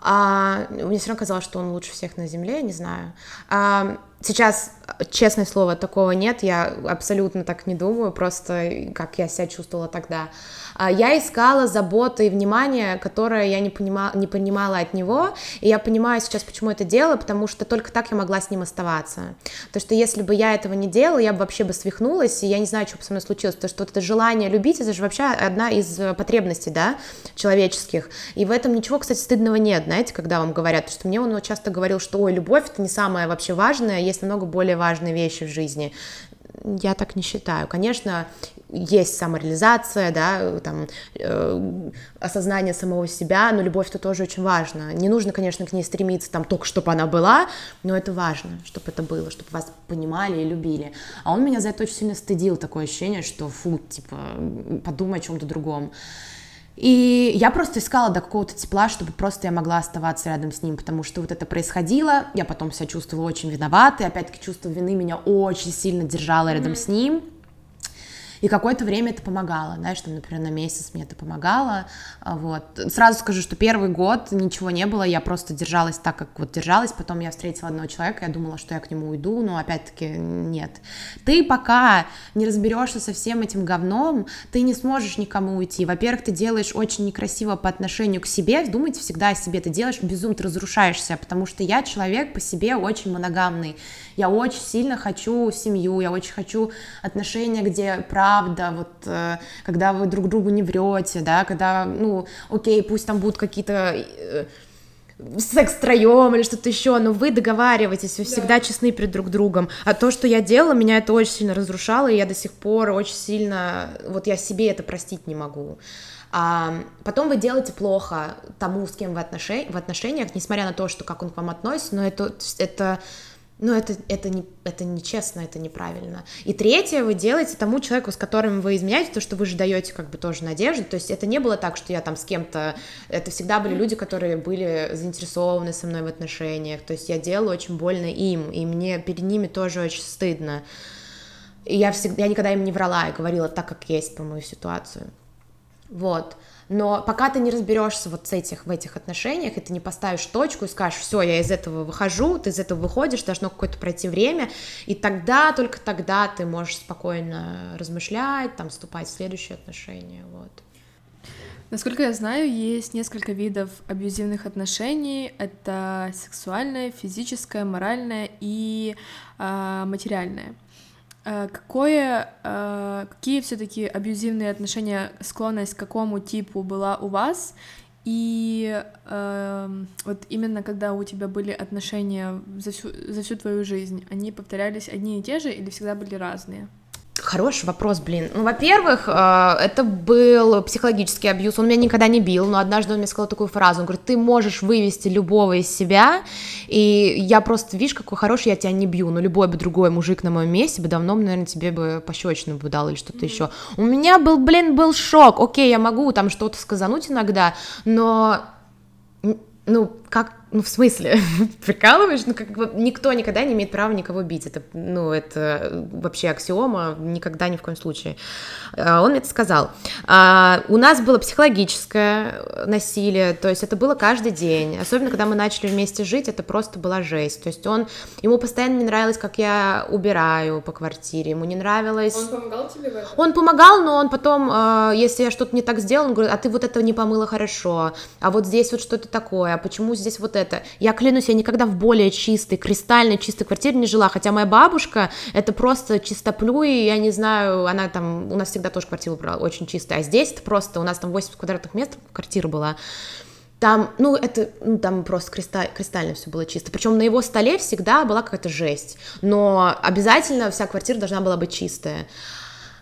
А мне все равно казалось, что он лучше всех на земле, не знаю. А, сейчас, честное слово, такого нет, я абсолютно так не думаю, просто как я себя чувствовала тогда. А, я искала заботы и внимание, которое я не, понимала, не понимала от него, и я понимаю сейчас, почему это делала, потому что только так я могла с ним оставаться. То, что если бы я этого не делала, я бы вообще бы свихнулась, и я не знаю, что бы со мной случилось, потому что вот это желание любить, это же вообще одна из потребностей, да, человеческих, и в этом ничего, кстати, стыдного нет, знаете, когда вам говорят, что мне он часто говорил, что, ой, любовь — это не самое вообще важное, есть намного более важные вещи в жизни, я так не считаю. Конечно, есть самореализация, да, там, э, осознание самого себя, но любовь это тоже очень важно. Не нужно, конечно, к ней стремиться там только, чтобы она была, но это важно, чтобы это было, чтобы вас понимали и любили. А он меня за это очень сильно стыдил, такое ощущение, что фу, типа, подумай о чем-то другом. И я просто искала до какого-то тепла, чтобы просто я могла оставаться рядом с ним, потому что вот это происходило, я потом себя чувствовала очень виноватой, опять-таки чувство вины меня очень сильно держало рядом mm-hmm. с ним, и какое-то время это помогало, знаешь, там, например, на месяц мне это помогало, а, вот. Сразу скажу, что первый год ничего не было, я просто держалась так, как вот держалась, потом я встретила одного человека, я думала, что я к нему уйду, но опять-таки нет. Ты пока не разберешься со всем этим говном, ты не сможешь никому уйти. Во-первых, ты делаешь очень некрасиво по отношению к себе, думайте всегда о себе, ты делаешь безумно, ты разрушаешься, потому что я человек по себе очень моногамный, я очень сильно хочу семью, я очень хочу отношения, где правда, вот э, когда вы друг другу не врете, да, когда, ну, окей, пусть там будут какие-то э, секс втроем или что-то еще, но вы договариваетесь, вы да. всегда честны перед друг другом. А то, что я делала, меня это очень сильно разрушало, и я до сих пор очень сильно, вот я себе это простить не могу. А потом вы делаете плохо тому, с кем вы отношения, в отношениях, несмотря на то, что как он к вам относится, но это, это но это, это, не, это нечестно, это неправильно. И третье, вы делаете тому человеку, с которым вы изменяете, то, что вы же даете как бы тоже надежду. То есть это не было так, что я там с кем-то... Это всегда были люди, которые были заинтересованы со мной в отношениях. То есть я делала очень больно им, и мне перед ними тоже очень стыдно. И я, всегда, я никогда им не врала, и говорила так, как есть по мою ситуацию. Вот. Но пока ты не разберешься вот с этих, в этих отношениях, и ты не поставишь точку и скажешь, все, я из этого выхожу, ты из этого выходишь, должно какое-то пройти время, и тогда, только тогда ты можешь спокойно размышлять, там, вступать в следующие отношения, вот. Насколько я знаю, есть несколько видов абьюзивных отношений. Это сексуальное, физическое, моральное и э, материальное. Э, какое, э, какие все-таки абьюзивные отношения, склонность к какому типу была у вас? И э, вот именно когда у тебя были отношения за всю, за всю твою жизнь, они повторялись одни и те же или всегда были разные? Хороший вопрос, блин. Ну, во-первых, э, это был психологический абьюз. Он меня никогда не бил, но однажды он мне сказал такую фразу. Он говорит, ты можешь вывести любого из себя, и я просто, видишь, какой хороший, я тебя не бью. Но любой бы другой мужик на моем месте бы давно, наверное, тебе бы пощечину бы дал или что-то mm-hmm. еще. У меня был, блин, был шок. Окей, я могу там что-то сказануть иногда, но, ну, как ну, в смысле, прикалываешь? Ну, как бы никто никогда не имеет права никого бить. Это, ну, это вообще аксиома, никогда ни в коем случае. А, он мне это сказал. А, у нас было психологическое насилие, то есть это было каждый день. Особенно, когда мы начали вместе жить, это просто была жесть. То есть он, ему постоянно не нравилось, как я убираю по квартире, ему не нравилось... Он помогал тебе в этом? Он помогал, но он потом, а, если я что-то не так сделал, он говорит, а ты вот это не помыла хорошо, а вот здесь вот что-то такое, а почему здесь вот это? Я клянусь, я никогда в более чистой, кристально чистой квартире не жила, хотя моя бабушка, это просто чистоплюй, я не знаю, она там, у нас всегда тоже квартира была очень чистая, а здесь это просто, у нас там 80 квадратных метров квартира была, там, ну, это, ну, там просто кристаль, кристально все было чисто. Причем на его столе всегда была какая-то жесть. Но обязательно вся квартира должна была быть чистая.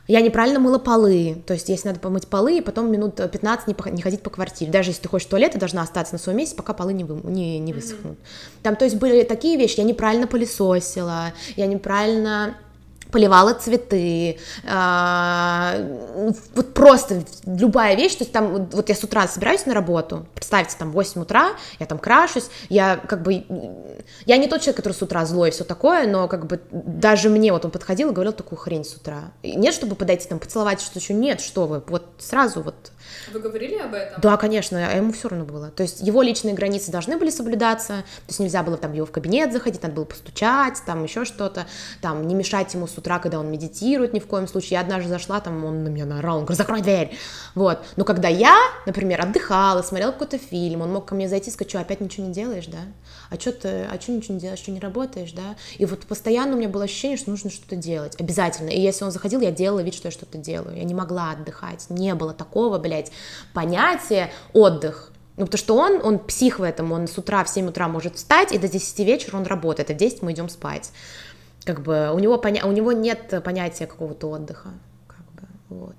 Я неправильно мыла полы, то есть если надо помыть полы, и потом минут 15 не, по, не ходить по квартире. Даже если ты хочешь в туалет, ты должна остаться на своем месте, пока полы не, вы, не, не высохнут. Mm-hmm. Там, то есть были такие вещи, я неправильно пылесосила, я неправильно поливала цветы, а, вот просто любая вещь, то есть там, вот я с утра собираюсь на работу, представьте, там 8 утра, я там крашусь, я как бы, я не тот человек, который с утра злой и все такое, но как бы даже мне вот он подходил и говорил такую хрень с утра. нет, чтобы подойти там поцеловать, что еще нет, что вы, вот сразу вот вы говорили об этом? Да, конечно, а ему все равно было. То есть его личные границы должны были соблюдаться, то есть нельзя было там его в кабинет заходить, надо было постучать, там еще что-то, там не мешать ему с утра, когда он медитирует ни в коем случае. Я однажды зашла, там он на меня наорал, он говорит, закрой дверь, вот. Но когда я, например, отдыхала, смотрела какой-то фильм, он мог ко мне зайти и сказать, что опять ничего не делаешь, да? А что ты, а что ничего не делаешь, что не работаешь, да? И вот постоянно у меня было ощущение, что нужно что-то делать, обязательно. И если он заходил, я делала вид, что я что-то делаю. Я не могла отдыхать, не было такого, блядь, понятие отдых. Ну, потому что он, он псих в этом, он с утра в 7 утра может встать, и до 10 вечера он работает, а в 10 мы идем спать. Как бы у него, поня... у него нет понятия какого-то отдыха. Как бы, вот.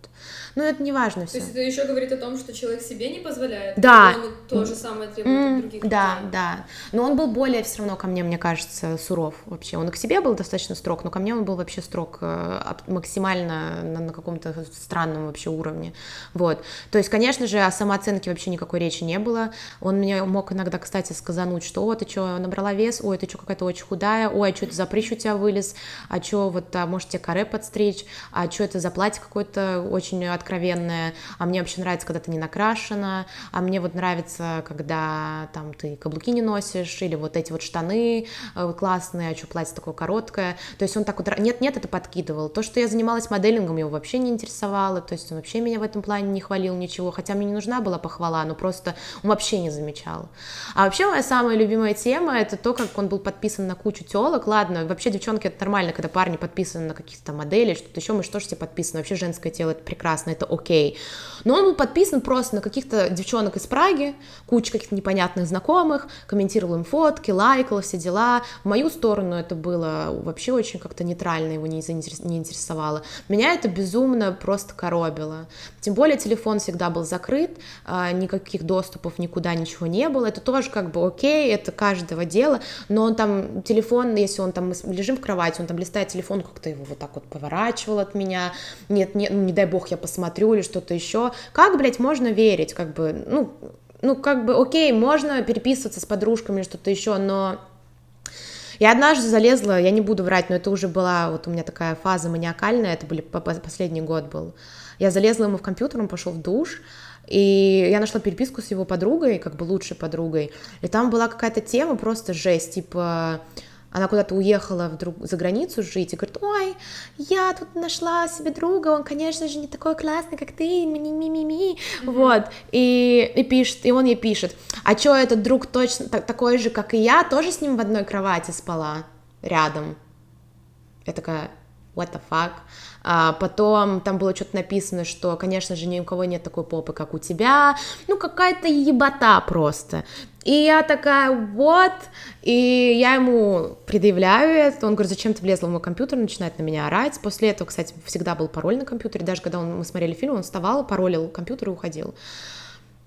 Но это не важно все. То есть это еще говорит о том, что человек себе не позволяет? Да. Он то же самое требует mm, от других Да, людей. да. Но он был более все равно ко мне, мне кажется, суров вообще. Он и к себе был достаточно строг, но ко мне он был вообще строг э, максимально на, на каком-то странном вообще уровне. Вот. То есть, конечно же, о самооценке вообще никакой речи не было. Он мне мог иногда, кстати, сказануть, что, о, ты что, набрала вес, ой, ты что, какая-то очень худая, ой, а что это за прыщ у тебя вылез, а что, вот, а, может, тебе каре подстричь, а что это за платье какое-то очень от откровенная, а мне вообще нравится, когда ты не накрашена, а мне вот нравится, когда там ты каблуки не носишь, или вот эти вот штаны э, классные, а что платье такое короткое, то есть он так вот, нет-нет, это подкидывал. То, что я занималась моделингом, его вообще не интересовало, то есть он вообще меня в этом плане не хвалил ничего, хотя мне не нужна была похвала, но просто он вообще не замечал. А вообще моя самая любимая тема, это то, как он был подписан на кучу телок, ладно, вообще девчонки это нормально, когда парни подписаны на каких-то моделей, что-то еще, мы что ж тебе подписаны, вообще женское тело это прекрасно, это окей. Но он был подписан просто на каких-то девчонок из Праги, куча каких-то непонятных знакомых, комментировал им фотки, лайкал все дела. В мою сторону это было вообще очень как-то нейтрально, его не, не интересовало. Меня это безумно просто коробило. Тем более телефон всегда был закрыт, а, никаких доступов никуда, ничего не было. Это тоже как бы окей, это каждого дела, но он там, телефон, если он там, мы лежим в кровати, он там листает телефон, как-то его вот так вот поворачивал от меня, нет, нет, ну не дай бог я посмотрю, смотрю или что-то еще. Как, блядь, можно верить, как бы, ну, ну, как бы, окей, можно переписываться с подружками что-то еще, но я однажды залезла, я не буду врать, но это уже была вот у меня такая фаза маниакальная, это были последний год был. Я залезла ему в компьютер, он пошел в душ, и я нашла переписку с его подругой, как бы лучшей подругой, и там была какая-то тема просто жесть, типа она куда-то уехала вдруг за границу жить и говорит, ой, я тут нашла себе друга, он, конечно же, не такой классный, как ты, ми-ми-ми-ми, mm-hmm. вот, и, и пишет, и он ей пишет, а чё, этот друг точно так, такой же, как и я, тоже с ним в одной кровати спала рядом? Я такая, what the fuck? А потом там было что-то написано, что, конечно же, ни у кого нет такой попы, как у тебя, ну, какая-то ебота просто. И я такая, вот, и я ему предъявляю это, он говорит, зачем ты влезла в мой компьютер, начинает на меня орать. После этого, кстати, всегда был пароль на компьютере, даже когда он, мы смотрели фильм, он вставал, паролил компьютер и уходил.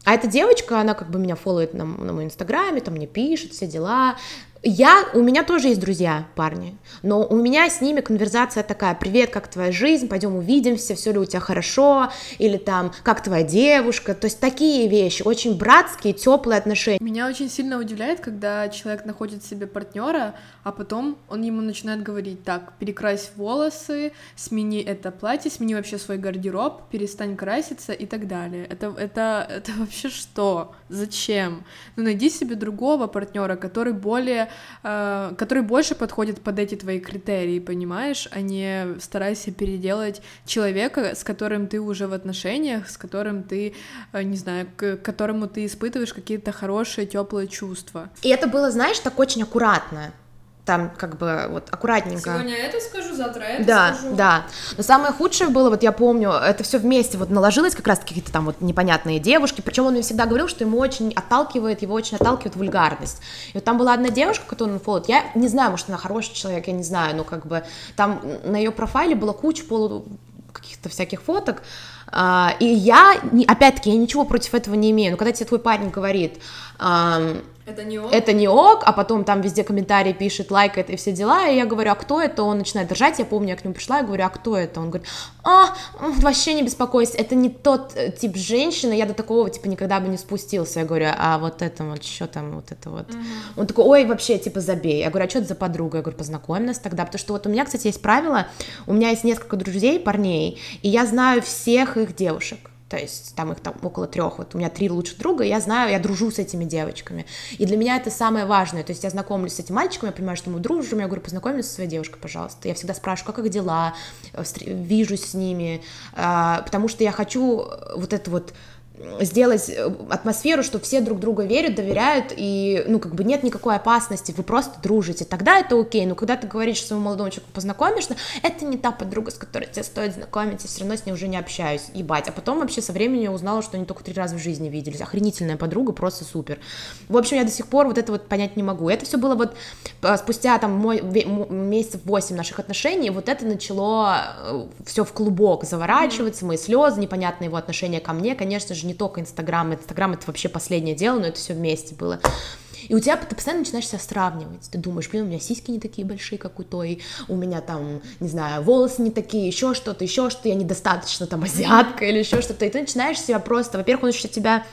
А эта девочка, она как бы меня фолловит на, на моем инстаграме, там мне пишет, все дела. Я, у меня тоже есть друзья, парни, но у меня с ними конверсация такая, привет, как твоя жизнь, пойдем увидимся, все ли у тебя хорошо, или там, как твоя девушка, то есть такие вещи, очень братские, теплые отношения. Меня очень сильно удивляет, когда человек находит себе партнера, а потом он ему начинает говорить, так, перекрась волосы, смени это платье, смени вообще свой гардероб, перестань краситься и так далее. Это, это, это вообще что? Зачем? Ну, найди себе другого партнера, который более Э, который больше подходит под эти твои критерии, понимаешь, а не старайся переделать человека, с которым ты уже в отношениях, с которым ты, э, не знаю, к которому ты испытываешь какие-то хорошие, теплые чувства. И это было, знаешь, так очень аккуратно там как бы вот аккуратненько. Сегодня это скажу, завтра это да, скажу. Да, Но самое худшее было, вот я помню, это все вместе вот наложилось как раз какие-то там вот непонятные девушки, причем он мне всегда говорил, что ему очень отталкивает, его очень отталкивает вульгарность. И вот там была одна девушка, которую он фоллот, я не знаю, может она хороший человек, я не знаю, но как бы там на ее профайле была куча полу каких-то всяких фоток, а, и я, опять-таки, я ничего против этого не имею, но когда тебе твой парень говорит, это не ок. Это не ок, а потом там везде комментарии пишет, лайкает и все дела, и я говорю, а кто это? Он начинает держать, я помню, я к нему пришла, я говорю, а кто это? Он говорит, а, вообще не беспокойся, это не тот э, тип женщины, я до такого, типа, никогда бы не спустился. Я говорю, а вот это вот, что там, вот это вот. Mm-hmm. Он такой, ой, вообще, типа, забей. Я говорю, а что это за подруга? Я говорю, познакомь нас тогда, потому что вот у меня, кстати, есть правило, у меня есть несколько друзей, парней, и я знаю всех их девушек то есть там их там около трех, вот у меня три лучших друга, я знаю, я дружу с этими девочками, и для меня это самое важное, то есть я знакомлюсь с этим мальчиком, я понимаю, что мы дружим, я говорю, познакомься со своей девушкой, пожалуйста, я всегда спрашиваю, как их дела, вижусь с ними, а, потому что я хочу вот это вот сделать э, атмосферу, что все друг друга верят, доверяют, и, ну, как бы нет никакой опасности, вы просто дружите, тогда это окей, но когда ты говоришь своему молодому человеку познакомишься, это не та подруга, с которой тебе стоит знакомиться, все равно с ней уже не общаюсь, ебать, а потом вообще со временем я узнала, что они только три раза в жизни виделись, охренительная подруга, просто супер. В общем, я до сих пор вот это вот понять не могу, это все было вот э, спустя там мой, месяцев восемь наших отношений, вот это начало э, все в клубок заворачиваться, мои слезы, непонятное его отношение ко мне, конечно же, не только Инстаграм, Инстаграм это вообще последнее дело, но это все вместе было. И у тебя ты постоянно начинаешь себя сравнивать. Ты думаешь, блин, у меня сиськи не такие большие, как у той, у меня там, не знаю, волосы не такие, еще что-то, еще что-то, я недостаточно там азиатка или еще что-то. И ты начинаешь себя просто, во-первых, он еще тебя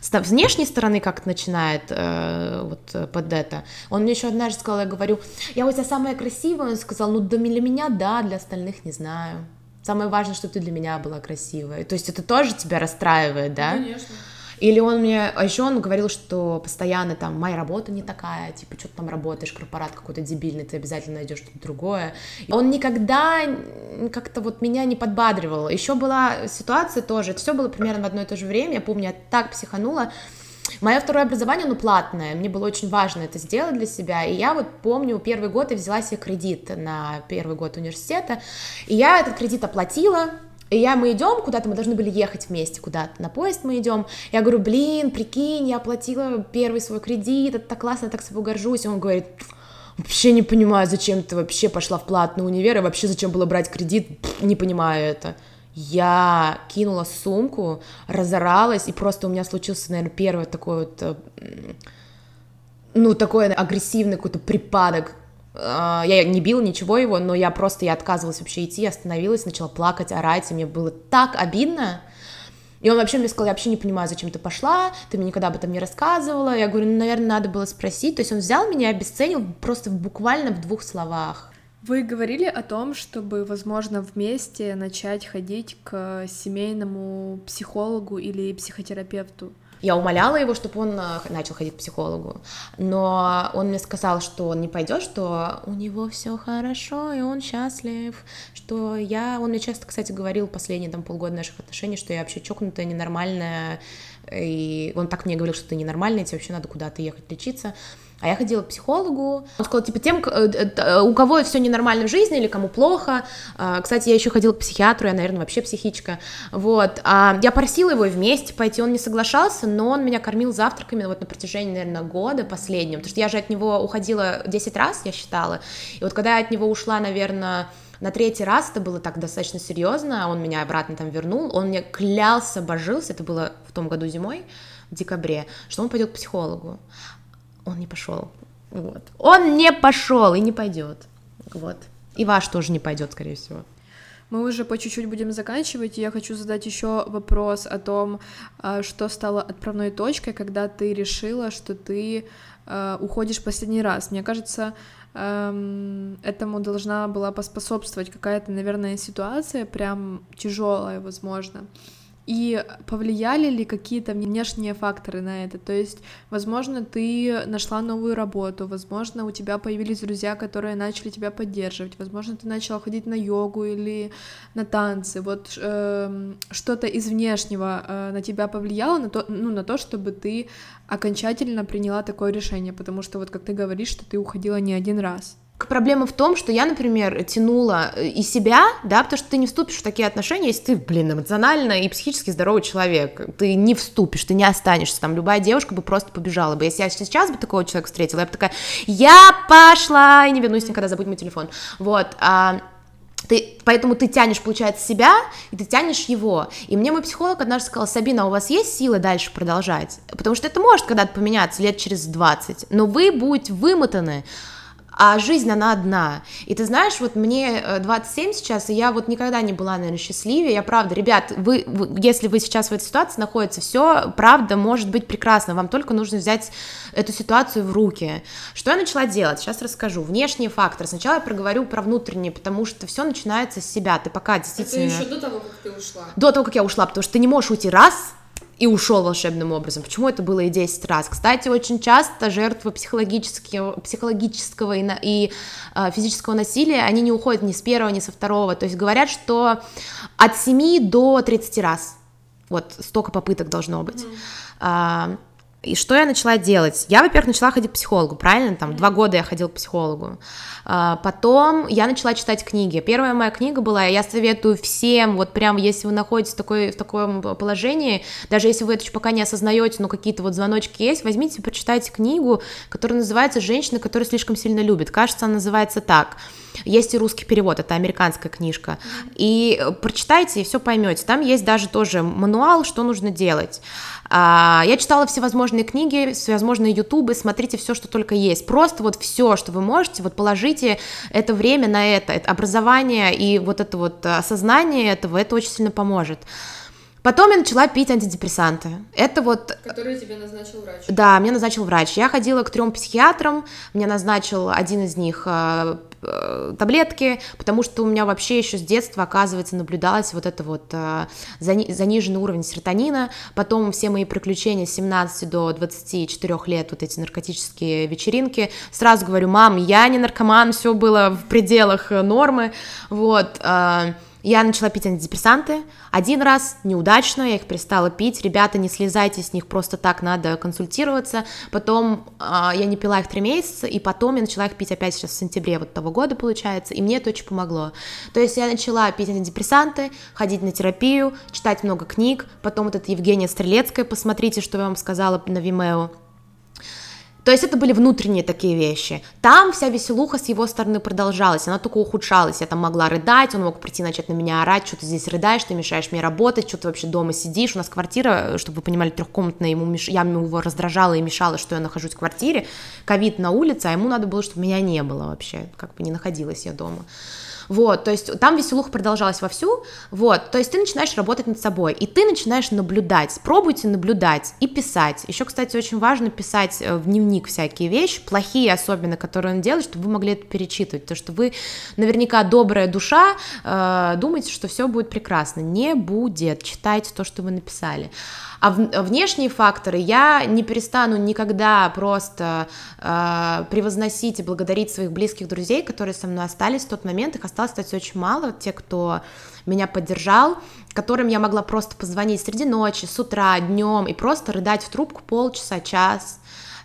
с внешней стороны как начинает э, вот под это. Он мне еще однажды сказал, я говорю, я у тебя самая красивая, он сказал, ну для меня да, для остальных не знаю. Самое важное, чтобы ты для меня была красивая. То есть это тоже тебя расстраивает, да? Ну, конечно. Или он мне, а еще он говорил, что постоянно там, моя работа не такая, типа, что ты там работаешь, корпорат какой-то дебильный, ты обязательно найдешь что-то другое. Он никогда как-то вот меня не подбадривал. Еще была ситуация тоже, все было примерно в одно и то же время, я помню, я так психанула, Мое второе образование, ну, платное, мне было очень важно это сделать для себя, и я вот помню, первый год я взяла себе кредит на первый год университета, и я этот кредит оплатила, и я, мы идем куда-то, мы должны были ехать вместе куда-то, на поезд мы идем. Я говорю, блин, прикинь, я оплатила первый свой кредит, это так классно, я так собой горжусь. И он говорит, вообще не понимаю, зачем ты вообще пошла в платный универ, и вообще зачем было брать кредит, не понимаю это я кинула сумку, разоралась, и просто у меня случился, наверное, первый такой вот, э, ну, такой агрессивный какой-то припадок. А, я не била ничего его, но я просто, я отказывалась вообще идти, остановилась, начала плакать, орать, и мне было так обидно, и он вообще мне сказал, я вообще не понимаю, зачем ты пошла, ты мне никогда об этом не рассказывала. Я говорю, ну, наверное, надо было спросить. То есть он взял меня и обесценил просто буквально в двух словах. Вы говорили о том, чтобы, возможно, вместе начать ходить к семейному психологу или психотерапевту. Я умоляла его, чтобы он э, начал ходить к психологу, но он мне сказал, что он не пойдет, что у него все хорошо, и он счастлив, что я... Он мне часто, кстати, говорил последние там полгода наших отношений, что я вообще чокнутая, ненормальная, и он так мне говорил, что ты ненормальная, тебе вообще надо куда-то ехать лечиться. А я ходила к психологу. Он сказал, типа, тем, э, э, у кого все ненормально в жизни или кому плохо. А, кстати, я еще ходила к психиатру, я, наверное, вообще психичка. Вот. А, я просила его вместе пойти, он не соглашался, но он меня кормил завтраками вот на протяжении, наверное, года последнего. Потому что я же от него уходила 10 раз, я считала. И вот когда я от него ушла, наверное, на третий раз это было так достаточно серьезно, он меня обратно там вернул, он мне клялся, божился, это было в том году зимой, в декабре, что он пойдет к психологу он не пошел. Вот. Он не пошел и не пойдет. Вот. И ваш тоже не пойдет, скорее всего. Мы уже по чуть-чуть будем заканчивать, и я хочу задать еще вопрос о том, а, что стало отправной точкой, когда ты решила, что ты а, уходишь последний раз. Мне кажется, эм, этому должна была поспособствовать какая-то, наверное, ситуация, прям тяжелая, возможно. И повлияли ли какие-то внешние факторы на это? То есть, возможно, ты нашла новую работу, возможно, у тебя появились друзья, которые начали тебя поддерживать, возможно, ты начала ходить на йогу или на танцы. Вот э, что-то из внешнего э, на тебя повлияло, на то, ну, на то, чтобы ты окончательно приняла такое решение, потому что вот как ты говоришь, что ты уходила не один раз. Проблема в том, что я, например, тянула э, и себя, да, потому что ты не вступишь в такие отношения, если ты, блин, эмоционально и психически здоровый человек, ты не вступишь, ты не останешься, там, любая девушка бы просто побежала бы, если я сейчас бы такого человека встретила, я бы такая, я пошла, и не вернусь никогда, забудь мой телефон, вот, а, ты, поэтому ты тянешь, получается, себя, и ты тянешь его. И мне мой психолог однажды сказал, Сабина, у вас есть силы дальше продолжать? Потому что это может когда-то поменяться лет через 20, но вы будете вымотаны, а жизнь, она одна. И ты знаешь, вот мне 27 э, сейчас, и я вот никогда не была, наверное, счастливее, я правда, ребят, вы, вы если вы сейчас в этой ситуации находитесь, все, правда, может быть прекрасно, вам только нужно взять эту ситуацию в руки. Что я начала делать? Сейчас расскажу. Внешние факторы. Сначала я проговорю про внутренние, потому что все начинается с себя. Ты пока действительно... Это еще до того, как ты ушла. До того, как я ушла, потому что ты не можешь уйти раз, и ушел волшебным образом. Почему это было и 10 раз? Кстати, очень часто жертвы психологического, психологического и, и э, физического насилия, они не уходят ни с первого, ни со второго. То есть говорят, что от 7 до 30 раз. Вот столько попыток должно быть. Mm-hmm. А, и что я начала делать? Я, во-первых, начала ходить к психологу, правильно? Там два года я ходила к психологу. А, потом я начала читать книги. Первая моя книга была, я советую всем, вот прям, если вы находитесь в, такой, в таком положении, даже если вы это еще пока не осознаете, но какие-то вот звоночки есть, возьмите, прочитайте книгу, которая называется «Женщина, которая слишком сильно любит». Кажется, она называется так. Есть и русский перевод, это американская книжка. И прочитайте, и все поймете. Там есть даже тоже мануал, что нужно делать. А, я читала всевозможные книги, всевозможные ютубы, смотрите все, что только есть. Просто вот все, что вы можете, вот положите это время на это, это образование и вот это вот осознание этого, это очень сильно поможет. Потом я начала пить антидепрессанты. Это вот... Которые тебе назначил врач. Да, мне назначил врач. Я ходила к трем психиатрам, мне назначил один из них э, э, таблетки, потому что у меня вообще еще с детства, оказывается, наблюдалось вот это вот э, зани заниженный уровень серотонина, потом все мои приключения с 17 до 24 лет, вот эти наркотические вечеринки, сразу говорю, мам, я не наркоман, все было в пределах нормы, вот, э, я начала пить антидепрессанты. Один раз неудачно, я их перестала пить. Ребята, не слезайте с них просто так, надо консультироваться. Потом э, я не пила их три месяца, и потом я начала их пить опять сейчас в сентябре вот того года, получается, и мне это очень помогло. То есть я начала пить антидепрессанты, ходить на терапию, читать много книг. Потом вот это Евгения Стрелецкая, посмотрите, что я вам сказала на Vimeo то есть это были внутренние такие вещи. Там вся веселуха с его стороны продолжалась, она только ухудшалась. Я там могла рыдать, он мог прийти начать на меня орать, что ты здесь рыдаешь, ты мешаешь мне работать, что ты вообще дома сидишь. У нас квартира, чтобы вы понимали, трехкомнатная, ему меш... я его раздражала и мешала, что я нахожусь в квартире. Ковид на улице, а ему надо было, чтобы меня не было вообще, как бы не находилась я дома. Вот, то есть там веселуха продолжалась вовсю, вот, то есть ты начинаешь работать над собой, и ты начинаешь наблюдать, пробуйте наблюдать и писать. Еще, кстати, очень важно писать э, в дневник всякие вещи, плохие особенно, которые он делает, чтобы вы могли это перечитывать, потому что вы наверняка добрая душа, э, думаете, что все будет прекрасно. Не будет, читайте то, что вы написали. А внешние факторы я не перестану никогда просто э, превозносить и благодарить своих близких друзей, которые со мной остались в тот момент. Их осталось, кстати, очень мало, те, кто меня поддержал, которым я могла просто позвонить среди ночи, с утра, днем и просто рыдать в трубку полчаса, час.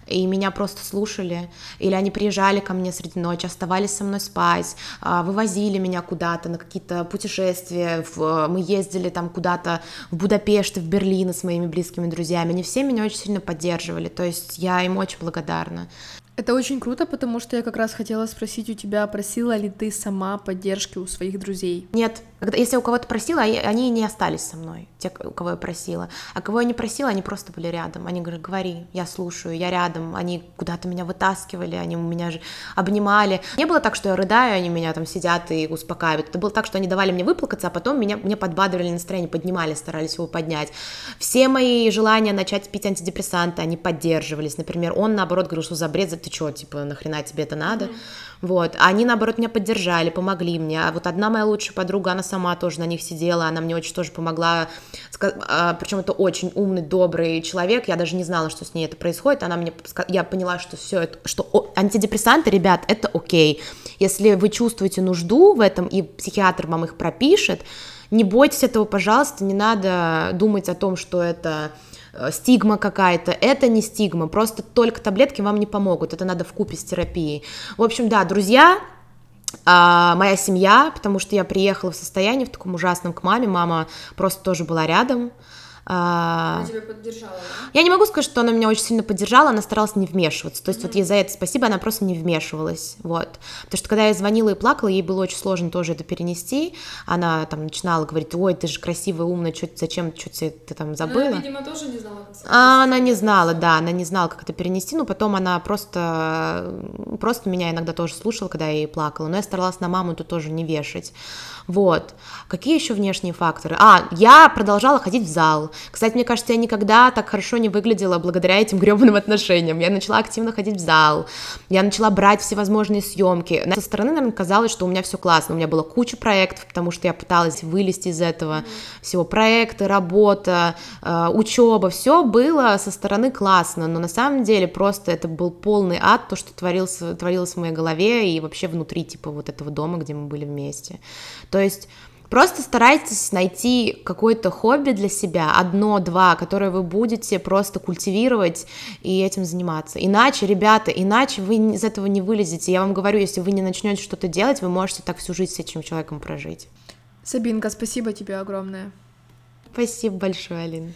И меня просто слушали, или они приезжали ко мне среди ночи, оставались со мной спать, а, вывозили меня куда-то на какие-то путешествия, мы ездили там куда-то в Будапешт в Берлин с моими близкими друзьями, они все меня очень сильно поддерживали, то есть я им очень благодарна. Это очень круто, потому что я как раз хотела спросить у тебя, просила ли ты сама поддержки у своих друзей? Нет, Когда, если у кого-то просила, они не остались со мной, те, у кого я просила. А кого я не просила, они просто были рядом. Они говорят, говори, я слушаю, я рядом. Они куда-то меня вытаскивали, они меня же обнимали. Не было так, что я рыдаю, они меня там сидят и успокаивают. Это было так, что они давали мне выплакаться, а потом меня, мне подбадривали настроение, поднимали, старались его поднять. Все мои желания начать пить антидепрессанты, они поддерживались. Например, он, наоборот, говорил, что за бред, ты что, типа, нахрена тебе это надо? Mm-hmm. Вот, они, наоборот, меня поддержали, помогли мне. А вот одна моя лучшая подруга, она сама тоже на них сидела, она мне очень тоже помогла. А, Причем это очень умный, добрый человек. Я даже не знала, что с ней это происходит. Она мне, я поняла, что все это, что антидепрессанты, ребят, это окей. Если вы чувствуете нужду в этом, и психиатр вам их пропишет, не бойтесь этого, пожалуйста, не надо думать о том, что это Э, стигма какая-то, это не стигма, просто только таблетки вам не помогут, это надо в купе с терапией. В общем, да, друзья, а, моя семья, потому что я приехала в состоянии в таком ужасном к маме, мама просто тоже была рядом, она тебя поддержала, да? Я не могу сказать, что она меня очень сильно поддержала, она старалась не вмешиваться. То есть mm-hmm. вот ей за это спасибо, она просто не вмешивалась, вот. Потому что когда я звонила и плакала, ей было очень сложно тоже это перенести. Она там начинала говорить, ой, ты же красивая, умная, что, зачем, что ты, ты там забыла? Она, видимо, тоже не знала, а, Она не знала, да, она не знала, как это перенести, но потом она просто, просто меня иногда тоже слушала, когда я ей плакала, но я старалась на маму тут тоже не вешать. Вот. Какие еще внешние факторы? А, я продолжала ходить в зал. Кстати, мне кажется, я никогда так хорошо не выглядела благодаря этим гребаным отношениям. Я начала активно ходить в зал, я начала брать всевозможные съемки. Со стороны, наверное, казалось, что у меня все классно. У меня было куча проектов, потому что я пыталась вылезти из этого всего. Проекты, работа, э, учеба, все было со стороны классно, но на самом деле просто это был полный ад, то, что творилось, творилось в моей голове и вообще внутри, типа, вот этого дома, где мы были вместе. То есть Просто старайтесь найти какое-то хобби для себя, одно-два, которое вы будете просто культивировать и этим заниматься. Иначе, ребята, иначе вы из этого не вылезете. Я вам говорю, если вы не начнете что-то делать, вы можете так всю жизнь с этим человеком прожить. Сабинка, спасибо тебе огромное. Спасибо большое, Алина.